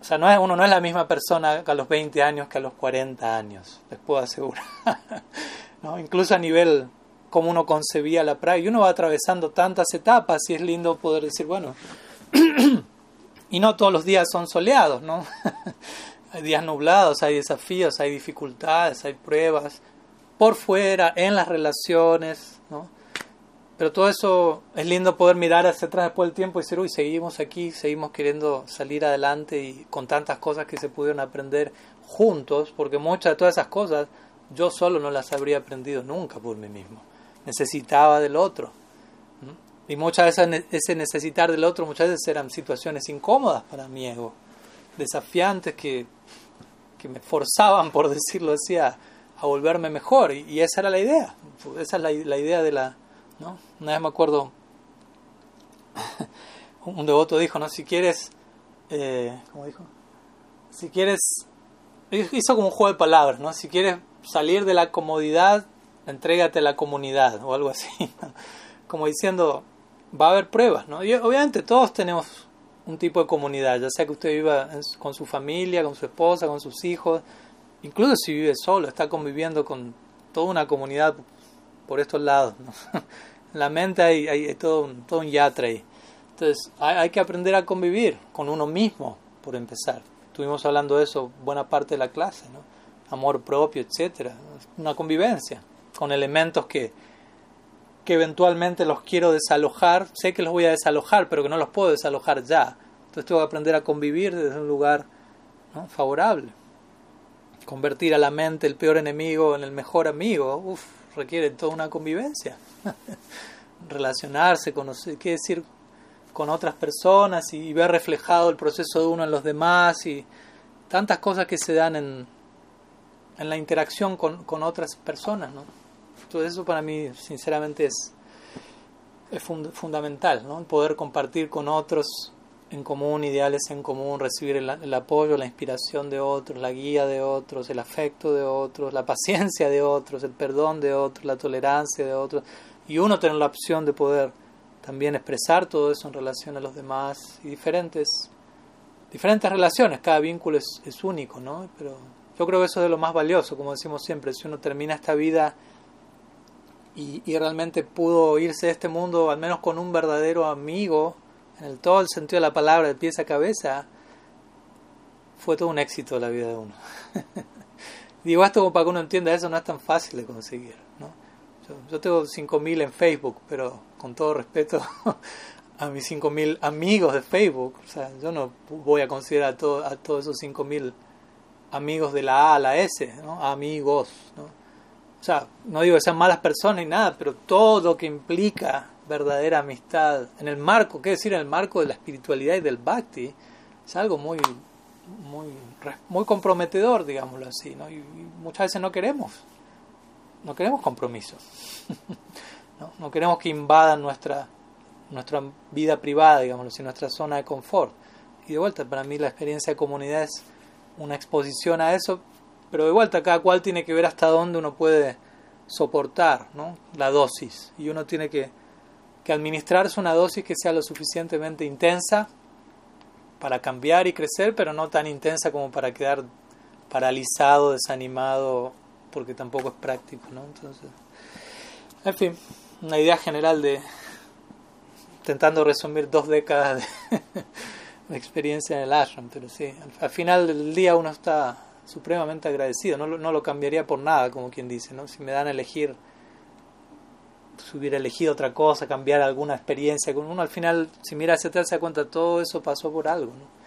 o sea, no es, uno no es la misma persona a los 20 años que a los 40 años, les puedo asegurar. *laughs* ¿no? Incluso a nivel como uno concebía la práctica, y uno va atravesando tantas etapas y es lindo poder decir, bueno, *clears throat* y no todos los días son soleados, ¿no? *laughs* Hay días nublados, hay desafíos, hay dificultades, hay pruebas por fuera, en las relaciones, ¿no? pero todo eso es lindo poder mirar hacia atrás después del tiempo y decir, uy, seguimos aquí, seguimos queriendo salir adelante y con tantas cosas que se pudieron aprender juntos, porque muchas de todas esas cosas yo solo no las habría aprendido nunca por mí mismo. Necesitaba del otro. Y muchas veces ese necesitar del otro muchas veces eran situaciones incómodas para mi ego, desafiantes que, que me forzaban, por decirlo así, a, volverme mejor. Y, esa era la idea. Esa es la, la idea de la... ¿no? Una vez me acuerdo, *laughs* un devoto dijo, ¿no? Si quieres... Eh, ¿Cómo dijo? Si quieres... Hizo como un juego de palabras, ¿no? Si quieres salir de la comodidad, entrégate a la comunidad o algo así. *laughs* Como diciendo, va a haber pruebas, ¿no? Y obviamente todos tenemos un tipo de comunidad, ya sea que usted viva con su familia, con su esposa, con sus hijos, incluso si vive solo, está conviviendo con toda una comunidad por estos lados. ¿no? *laughs* En la mente hay, hay, todo, un, todo un yatra ahí. Entonces hay, que aprender a convivir con uno mismo, por empezar. Estuvimos hablando de eso buena parte de la clase, ¿no? amor propio, etcétera, una convivencia con elementos que, que eventualmente los quiero desalojar, sé que los voy a desalojar, pero que no los puedo desalojar ya. Entonces tengo que aprender a convivir desde un lugar favorable. Convertir a la mente el peor enemigo en el mejor amigo, uf, requiere toda una convivencia. *laughs* Relacionarse, conocer, qué decir con otras personas y ver reflejado el proceso de uno en los demás y tantas cosas que se dan en, en la interacción con, con otras personas. ¿no? Entonces eso para mí sinceramente es, es fundamental, ¿no? poder compartir con otros en común, ideales en común, recibir el, el, apoyo, la inspiración de otros, la guía de otros, el afecto de otros, la paciencia de otros, el perdón de otros, la tolerancia de otros, y uno tener la opción de poder también expresar todo eso en relación a los demás y diferentes, diferentes relaciones, cada vínculo es, es único, ¿no? Pero yo creo que eso es de lo más valioso, como decimos siempre, si uno termina esta vida y, realmente pudo irse de este mundo al menos con un verdadero amigo, en el, todo el sentido de la palabra, de pies a cabeza, fue todo un éxito la vida de uno. *laughs* Digo esto como para que uno entienda, eso no es tan fácil de conseguir. ¿no? Yo, yo tengo 5.000 en Facebook, pero con todo respeto *laughs* a mis 5.000 amigos de Facebook, o sea, yo no voy a considerar a, todo, a todos esos 5.000 amigos de la A a la S, ¿no? amigos. ¿no? O sea, no digo que sean malas personas ni nada, pero todo lo que implica verdadera amistad, en el marco, qué decir, en el marco de la espiritualidad y del bhakti, es algo muy, muy, muy comprometedor, digámoslo así, ¿no? Y, muchas veces no queremos, no queremos compromisos, *laughs* ¿no? no queremos que invadan nuestra, nuestra vida privada, digámoslo así, nuestra zona de confort. Y de vuelta, para mí la experiencia de comunidad es una exposición a eso, pero de vuelta cada cual tiene que ver hasta dónde uno puede soportar ¿no? la dosis y uno tiene que, que administrarse una dosis que sea lo suficientemente intensa para cambiar y crecer, pero no tan intensa como para quedar paralizado, desanimado, porque tampoco es práctico, ¿no? Entonces, en fin, una idea general de intentando resumir dos décadas de, *laughs* de experiencia en el ashram, pero sí, al, final del día uno está supremamente agradecido, no, no lo cambiaría por nada, como quien dice, ¿no? Si me dan a elegir, si hubiera elegido otra cosa, cambiar alguna experiencia, con uno al final, si mira hacia atrás, se da cuenta, todo eso pasó por algo, ¿no?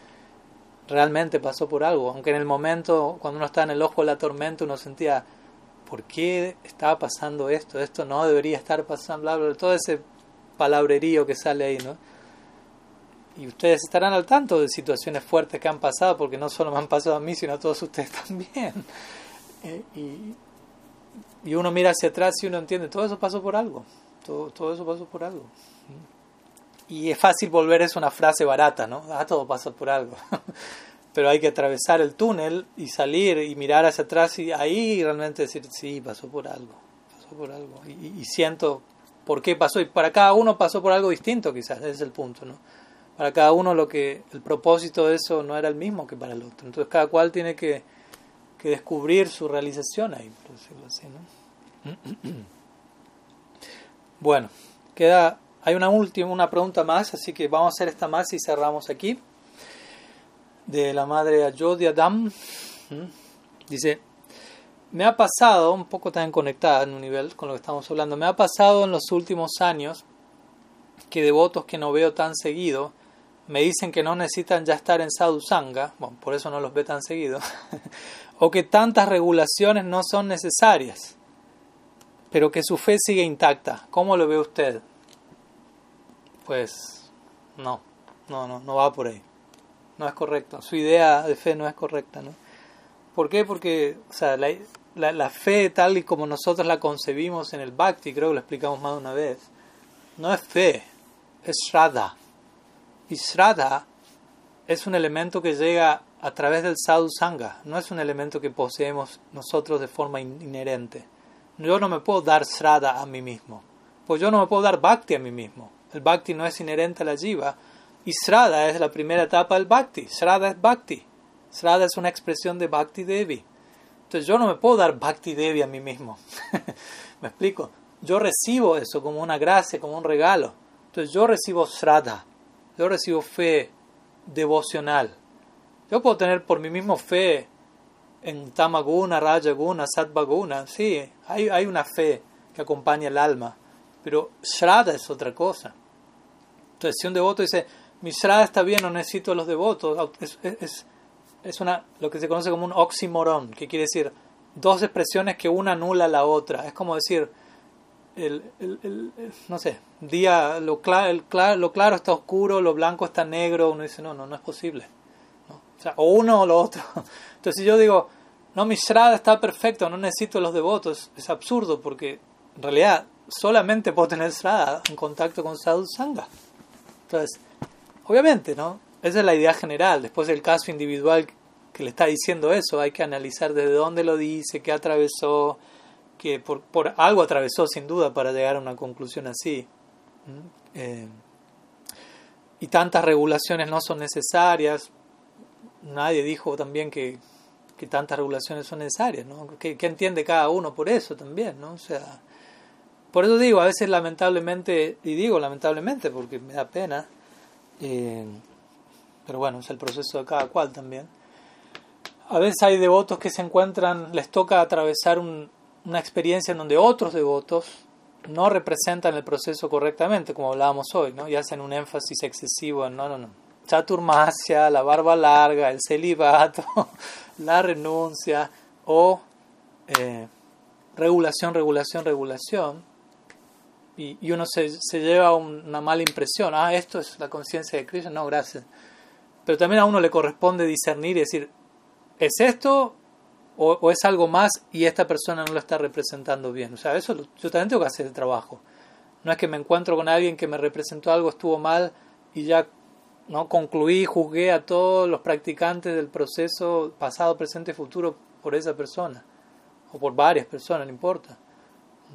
Realmente pasó por algo, aunque en el momento, cuando uno está en el ojo de la tormenta, uno sentía, ¿por qué estaba pasando esto? Esto no debería estar pasando, bla, bla, todo ese palabrerío que sale ahí, ¿no? Y ustedes estarán al tanto de situaciones fuertes que han pasado, porque no solo me han pasado a mí, sino a todos ustedes *laughs* también. Eh, y, uno mira hacia atrás y uno entiende, todo eso pasó por algo, todo, todo eso pasó por algo. Y es fácil volver eso una frase barata, ¿no? Ah, todo pasa por algo. *laughs* Pero hay que atravesar el túnel y salir y mirar hacia atrás y ahí realmente decir, sí, pasó por algo, pasó por algo. Y, y siento por qué pasó. Y para cada uno pasó por algo distinto quizás, ese es el punto, ¿no? Para cada uno lo que el propósito de eso no era el mismo que para el otro. Entonces cada cual tiene que, que descubrir su realización ahí, por decirlo así. ¿no? *clears throat* Bueno, queda, hay una última, una pregunta más, así que vamos a hacer esta más y cerramos aquí. De la madre Ayodhya Dam. Dice, me ha pasado, un poco también conectada en un nivel con lo que estamos hablando, me ha pasado en los últimos años que devotos que no veo tan seguido me dicen que no necesitan ya estar en sadhusanga, bueno, por eso no los ve tan seguido, *laughs* o que tantas regulaciones no son necesarias, pero que su fe sigue intacta. ¿Cómo lo ve usted? Pues no, no, no, no va por ahí. No es correcto. Su idea de fe no es correcta, ¿no? ¿Por qué? Porque, o sea, la, la, la fe tal y como nosotros la concebimos en el Bhakti, creo que lo explicamos más de una vez, no es fe, es Shraddha. Y Shraddha es un elemento que llega a través del sadhu sangha, no es un elemento que poseemos nosotros de forma inherente. Yo no me puedo dar Shraddha a mí mismo, pues yo no me puedo dar Bhakti a mí mismo. El Bhakti no es inherente a la jiva y Shraddha es la primera etapa del Bhakti. Shraddha es Bhakti. Shraddha es una expresión de Bhakti Devi. Entonces yo no me puedo dar Bhakti Devi a mí mismo. *laughs* ¿Me explico? Yo recibo eso como una gracia, como un regalo. Entonces yo recibo Shraddha, yo recibo fe devocional. Yo puedo tener por mí mismo fe en Tamaguna, Rajaguna, Satvaguna. Sí, hay, hay una fe que acompaña el alma. Pero Shraddha es otra cosa. Entonces si un devoto dice, mi Shraddha está bien, no necesito los devotos, es, es, es una, lo que se conoce como un oxímoron, que quiere decir dos expresiones que una anula la otra. Es como decir, el, el, el, no sé, día, lo, claro, lo claro está oscuro, lo blanco está negro, uno dice, no, no, no es posible. O, sea, o uno o lo otro. *laughs* Entonces si yo digo, no, mi Shraddha está perfecto, no necesito los devotos, es absurdo porque en realidad solamente puedo tener Shraddha en contacto con Sadhu Sangha. Entonces, obviamente, ¿no? Esa es la idea general. Después del caso individual que le está diciendo eso, hay que analizar desde dónde lo dice, qué atravesó, que por, por algo atravesó sin duda para llegar a una conclusión así. Eh, y tantas regulaciones no son necesarias. Nadie dijo también que, que tantas regulaciones son necesarias, ¿no? ¿Qué, ¿Qué, entiende cada uno por eso también, ¿no? O sea, por eso digo, a veces lamentablemente, y digo lamentablemente porque me da pena, eh, pero bueno, es el proceso de cada cual también. A veces hay devotos que se encuentran, les toca atravesar un, una experiencia en donde otros devotos no representan el proceso correctamente, como hablábamos hoy, ¿no? y hacen un énfasis excesivo en no, no, no. Chaturmasya, la barba larga, el celibato, *laughs* la renuncia o eh, regulación, regulación, regulación. Y, y uno se, se, lleva una mala impresión. Ah, esto es la conciencia de Krishna. No, gracias. Pero también a uno le corresponde discernir y decir, ¿es esto o, es algo más y esta persona no lo está representando bien? O sea, eso yo también tengo que hacer el trabajo. No es que me encuentro con alguien que me representó algo, estuvo mal y ya no concluí, juzgué a todos los practicantes del proceso pasado, presente, futuro por esa persona o por varias personas, no importa.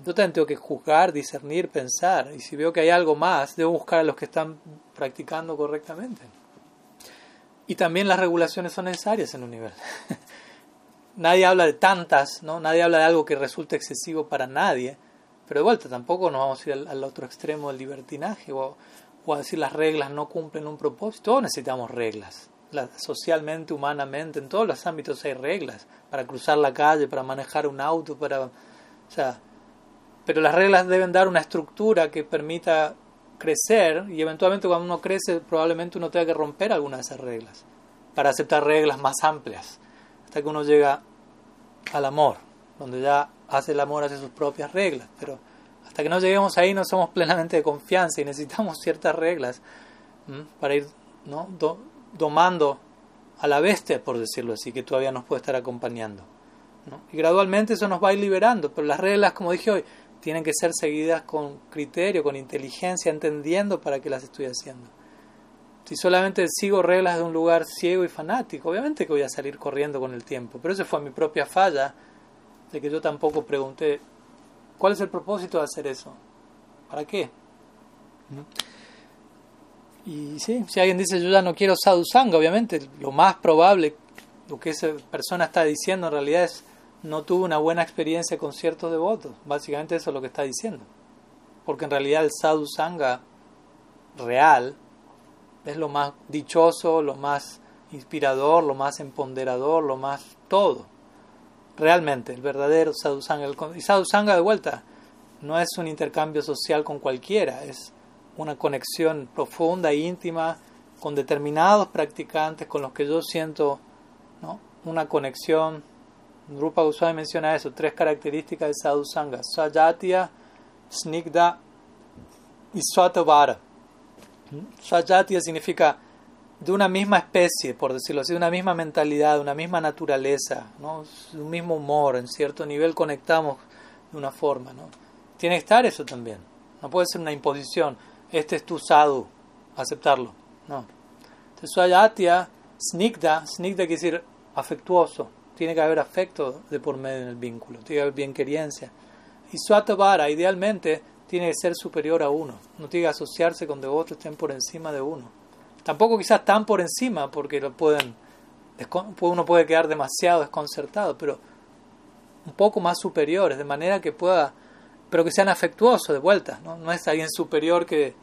Yo también tengo que juzgar, discernir, pensar y si veo que hay algo más, debo buscar a los que están practicando correctamente. Y también las regulaciones son necesarias en un nivel. *laughs* nadie habla de tantas, ¿no? Nadie habla de algo que resulte excesivo para nadie. Pero de vuelta, tampoco nos vamos a ir al, otro extremo del libertinaje o, o, a decir las reglas no cumplen un propósito. Todos necesitamos reglas. La, socialmente, humanamente, en todos los ámbitos hay reglas. Para cruzar la calle, para manejar un auto, para... O sea, pero las reglas deben dar una estructura que permita crecer y eventualmente cuando uno crece probablemente uno tenga que romper algunas de esas reglas para aceptar reglas más amplias hasta que uno llega al amor donde ya hace el amor hace sus propias reglas pero hasta que no lleguemos ahí no somos plenamente de confianza y necesitamos ciertas reglas para ir ¿no? Do domando a la bestia por decirlo así que todavía nos puede estar acompañando y gradualmente eso nos va a ir liberando pero las reglas como dije hoy tienen que ser seguidas con criterio, con inteligencia, entendiendo para qué las estoy haciendo. Si solamente sigo reglas de un lugar ciego y fanático, obviamente que voy a salir corriendo con el tiempo. Pero eso fue mi propia falla, de que yo tampoco pregunté, ¿cuál es el propósito de hacer eso? ¿Para qué? Y sí, si alguien dice yo ya no quiero sadhusanga, obviamente lo más probable, lo que esa persona está diciendo en realidad es no tuvo una buena experiencia con ciertos devotos. Básicamente eso es lo que está diciendo. Porque en realidad el sadhu sangha real es lo más dichoso, lo más inspirador, lo más empoderador, lo más todo. realmente, el verdadero sadhusanga. Y sadhusanga de vuelta no es un intercambio social con cualquiera, es una conexión profunda e íntima con determinados practicantes con los que yo siento ¿no? una conexión. Rupa Goswami menciona eso, tres características de sadhusanga, sajatya, snigda y swatovara. Sajatya significa de una misma especie, por decirlo así, de una misma mentalidad, de una misma naturaleza, ¿no? de un mismo humor, en cierto nivel conectamos de una forma. ¿no? Tiene que estar eso también. No puede ser una imposición. Este es tu sadhu, aceptarlo. No. Entonces, Swayatya, snigda, snigda quiere decir afectuoso. Tiene que haber afecto de por medio en el vínculo. Tiene que haber bienquerencia. Y Swatabara, idealmente, tiene que ser superior a uno. No tiene que asociarse con devotos que estén por encima de uno. Tampoco quizás tan por encima, porque lo pueden, uno puede quedar demasiado desconcertado, pero un poco más superiores, de manera que pueda, pero que sean afectuosos de vuelta. No, no es alguien superior que,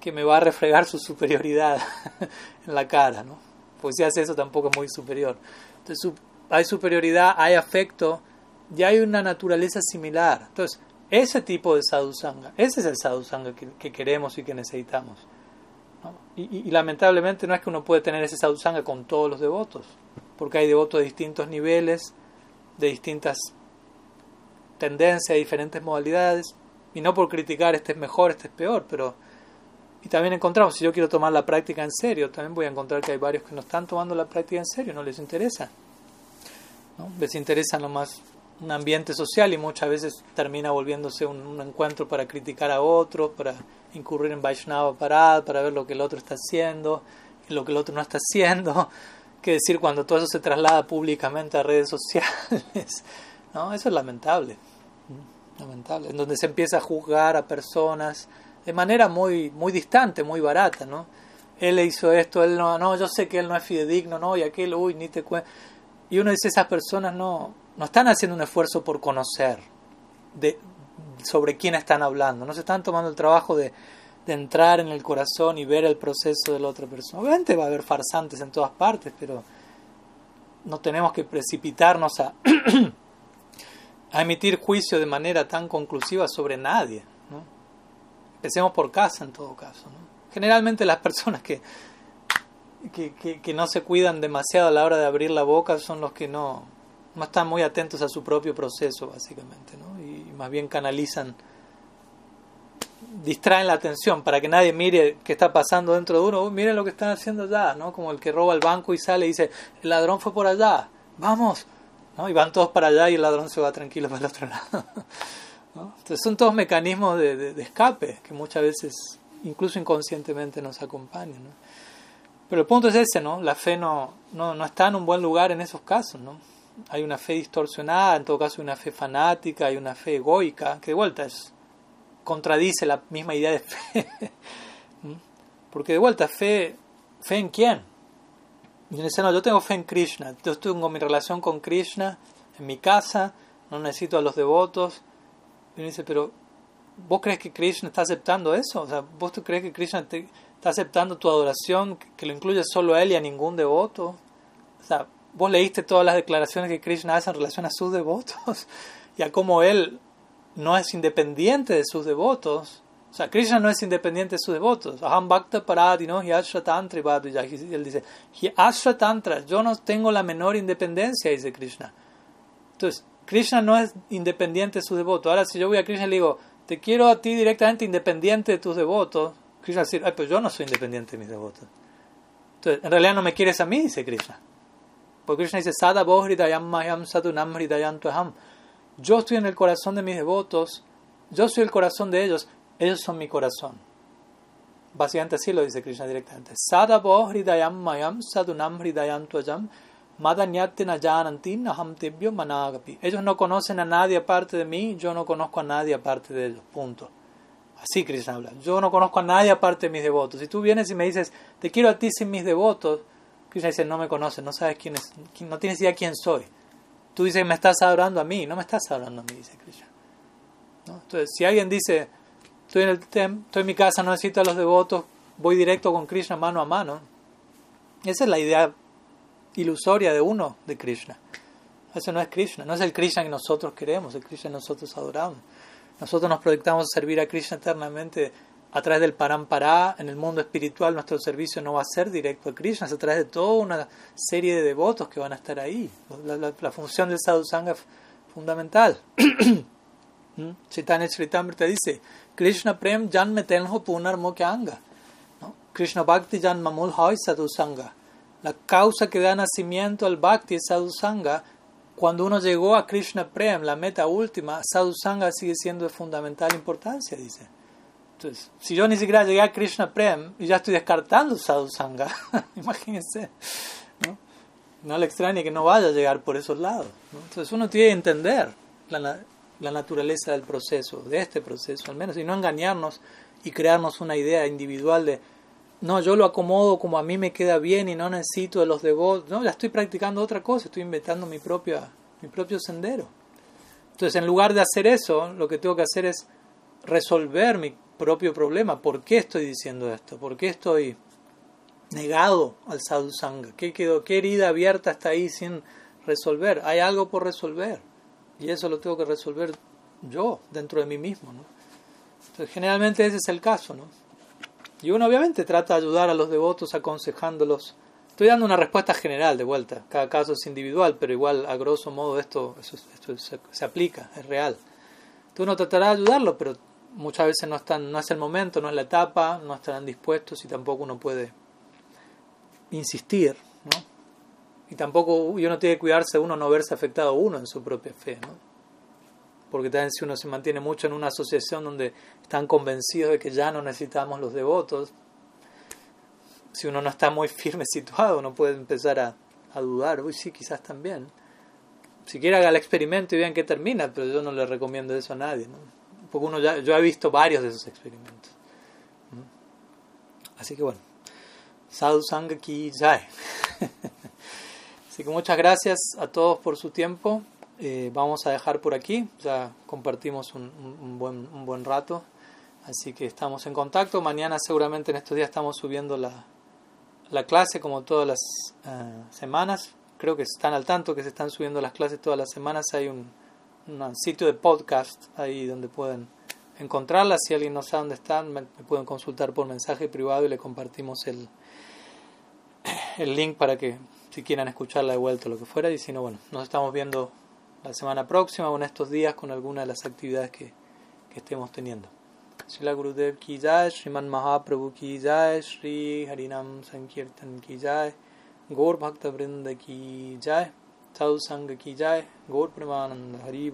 que me va a refregar su superioridad *laughs* en la cara, ¿no? Pues si hace eso tampoco es muy superior. Entonces hay superioridad, hay afecto, y hay una naturaleza similar. Entonces, ese tipo de sadhusanga, ese es el sadhusanga que, que queremos y que necesitamos. Y, lamentablemente no es que uno puede tener ese sadhusanga con todos los devotos, porque hay devotos de distintos niveles, de distintas tendencias, diferentes modalidades, y no por criticar este es mejor, este es peor, pero... Y también encontramos, si yo quiero tomar la práctica en serio, también voy a encontrar que hay varios que no están tomando la práctica en serio, no les interesa. ¿no? Les interesa nomás un ambiente social y muchas veces termina volviéndose un, encuentro para criticar a otro, para incurrir en Vaishnava Parad, para ver lo que el otro está haciendo lo que el otro no está haciendo. *laughs* ¿Qué decir cuando todo eso se traslada públicamente a redes sociales? *laughs* ¿No? Eso es lamentable. Lamentable. En donde se empieza a juzgar a personas de manera muy, muy distante, muy barata, ¿no? Él hizo esto, él no, no, yo sé que él no es fidedigno, no, y aquel, uy, ni te cuento. Y uno dice, esas personas no, no están haciendo un esfuerzo por conocer de, sobre quién están hablando, no se están tomando el trabajo de, entrar en el corazón y ver el proceso de la otra persona. Obviamente va a haber farsantes en todas partes, pero no tenemos que precipitarnos a, *clears throat* a emitir juicio de manera tan conclusiva sobre nadie. ¿no? Empecemos por casa en todo caso. ¿no? Generalmente las personas que, que, que, que no se cuidan demasiado a la hora de abrir la boca son los que no, no están muy atentos a su propio proceso, básicamente, ¿no? y más bien canalizan, distraen la atención para que nadie mire qué está pasando dentro de uno. miren lo que están haciendo allá, ¿no? como el que roba el banco y sale y dice, el ladrón fue por allá, vamos, ¿no? y van todos para allá y el ladrón se va tranquilo para el otro *laughs* lado. Entonces son todos mecanismos de, de, escape que muchas veces, incluso inconscientemente, nos acompañan. ¿no? Pero el punto es ese, ¿no? La fe no, no, no está en un buen lugar en esos casos, ¿no? Hay una fe distorsionada, en todo caso hay una fe fanática, hay una fe egoica, que de vuelta es, contradice la misma idea de fe. *laughs* ¿Mm? Porque de vuelta, fe, ¿fe en quién? Y dice, no, yo tengo fe en Krishna, yo tengo mi relación con Krishna en mi casa, no necesito a los devotos. Y uno dice, pero ¿vos crees que Krishna está aceptando eso? O sea, ¿vos crees que Krishna está aceptando tu adoración, que lo incluye solo a él y a ningún devoto? O sea, vos leíste todas las declaraciones que Krishna hace en relación a sus devotos *laughs* y a cómo él no es independiente de sus devotos. O sea, Krishna no es independiente de sus devotos. Aham Bhakta Paradino Hiashratantra Él dice, Hiashratantra, yo no tengo la menor independencia, dice Krishna. Entonces, Krishna no es independiente de sus devotos. Ahora, si yo voy a Krishna y le digo, te quiero a ti directamente independiente de tus devotos, Krishna dice, ay, pues yo no soy independiente de mis devotos. Entonces, en realidad no me quieres a mí, dice Krishna. Porque Krishna dice, Sada Mayam Yo estoy en el corazón de mis devotos, yo soy el corazón de ellos, ellos son mi corazón. Básicamente así lo dice Krishna directamente. Sada Mayam Managapi. Ellos no conocen a nadie aparte de mí, yo no conozco a nadie aparte de ellos. Punto. Así Krishna habla. Yo no conozco a nadie aparte de mis devotos. Si tú vienes y me dices, te quiero a ti sin mis devotos, Krishna dice, no me conoces, no sabes quién es, no tienes idea quién soy. Tú dices, me estás adorando a mí, no me estás adorando a mí, dice Krishna. Entonces, si alguien dice, estoy en, el estoy en mi casa, no necesito a los devotos, voy directo con Krishna mano a mano, esa es la idea ilusoria de uno de Krishna. Ese no es Krishna, no es el Krishna que nosotros queremos, el Krishna que nosotros adoramos. Nosotros nos proyectamos a servir a Krishna eternamente a través del parampara, en el mundo espiritual nuestro servicio no va a ser directo a Krishna, es a través de toda una serie de devotos que van a estar ahí. La, función del sadhusanga es fundamental. *clears throat* ¿Mm? Chaitanya Charitamrita dice, Krishna prem janme tenho punar anga. Krishna bhakti janma mul hoy sadhusanga. La causa que da nacimiento al bhakti es sadhusanga. Cuando uno llegó a Krishna prem, la meta última, sadhusanga sigue siendo de fundamental importancia, dice. Entonces, si yo ni siquiera llegué a Krishna Prem y ya estoy descartando Sadhu Sangha, *laughs* imagínense, ¿no? no le extrañe que no vaya a llegar por esos lados. Entonces uno tiene que entender la, la, naturaleza del proceso, de este proceso al menos, y no engañarnos y crearnos una idea individual de, no, yo lo acomodo como a mí me queda bien y no necesito de los devotos, no, ya estoy practicando otra cosa, estoy inventando mi, propia, mi propio sendero. Entonces, en lugar de hacer eso, lo que tengo que hacer es resolver mi propio problema. ¿Por qué estoy diciendo esto? ¿Por qué estoy negado al sadhu sangha? ¿Qué, quedó, ¿Qué herida abierta está ahí sin resolver? Hay algo por resolver. Y eso lo tengo que resolver yo, dentro de mí mismo. ¿no? Entonces, generalmente ese es el caso. ¿no? Y uno obviamente trata de ayudar a los devotos aconsejándolos. Estoy dando una respuesta general de vuelta. Cada caso es individual, pero igual a grosso modo esto, se, aplica, es real. Tú no tratará de ayudarlo, pero muchas veces no, están, no es el momento, no es la etapa, no estarán dispuestos y tampoco uno puede insistir, ¿no? Y tampoco uno tiene que cuidarse uno no verse afectado uno en su propia fe, ¿no? Porque también si uno se mantiene mucho en una asociación donde están convencidos de que ya no necesitamos los devotos, si uno no está muy firme situado, uno puede empezar a, a dudar, uy, sí, quizás también. Si quiere haga el experimento y vean qué termina, pero yo no le recomiendo eso a nadie, ¿no? Porque uno ya, yo he visto varios de esos experimentos. Así que bueno, Sadhu Sangha Ki Jai. Así que muchas gracias a todos por su tiempo. Eh, vamos a dejar por aquí, ya compartimos un, buen, un buen rato. Así que estamos en contacto. Mañana seguramente en estos días estamos subiendo la, la clase como todas las eh, semanas. Creo que están al tanto que se están subiendo las clases todas las semanas. Hay un, un sitio de podcast ahí donde pueden encontrarla. Si alguien no sabe dónde están, me, pueden consultar por mensaje privado y le compartimos el, *clears throat* el link para que si quieren escucharla de vuelta o lo que fuera. Y si no, bueno, nos estamos viendo la semana próxima o en estos días con alguna de las actividades que, que estemos teniendo. Srila Gurudev ki jai, Mahaprabhu ki Sri Harinam Sankirtan ki jai, Bhakta Vrinda ki. सत्संग की जाए गौर प्रमानंद हरि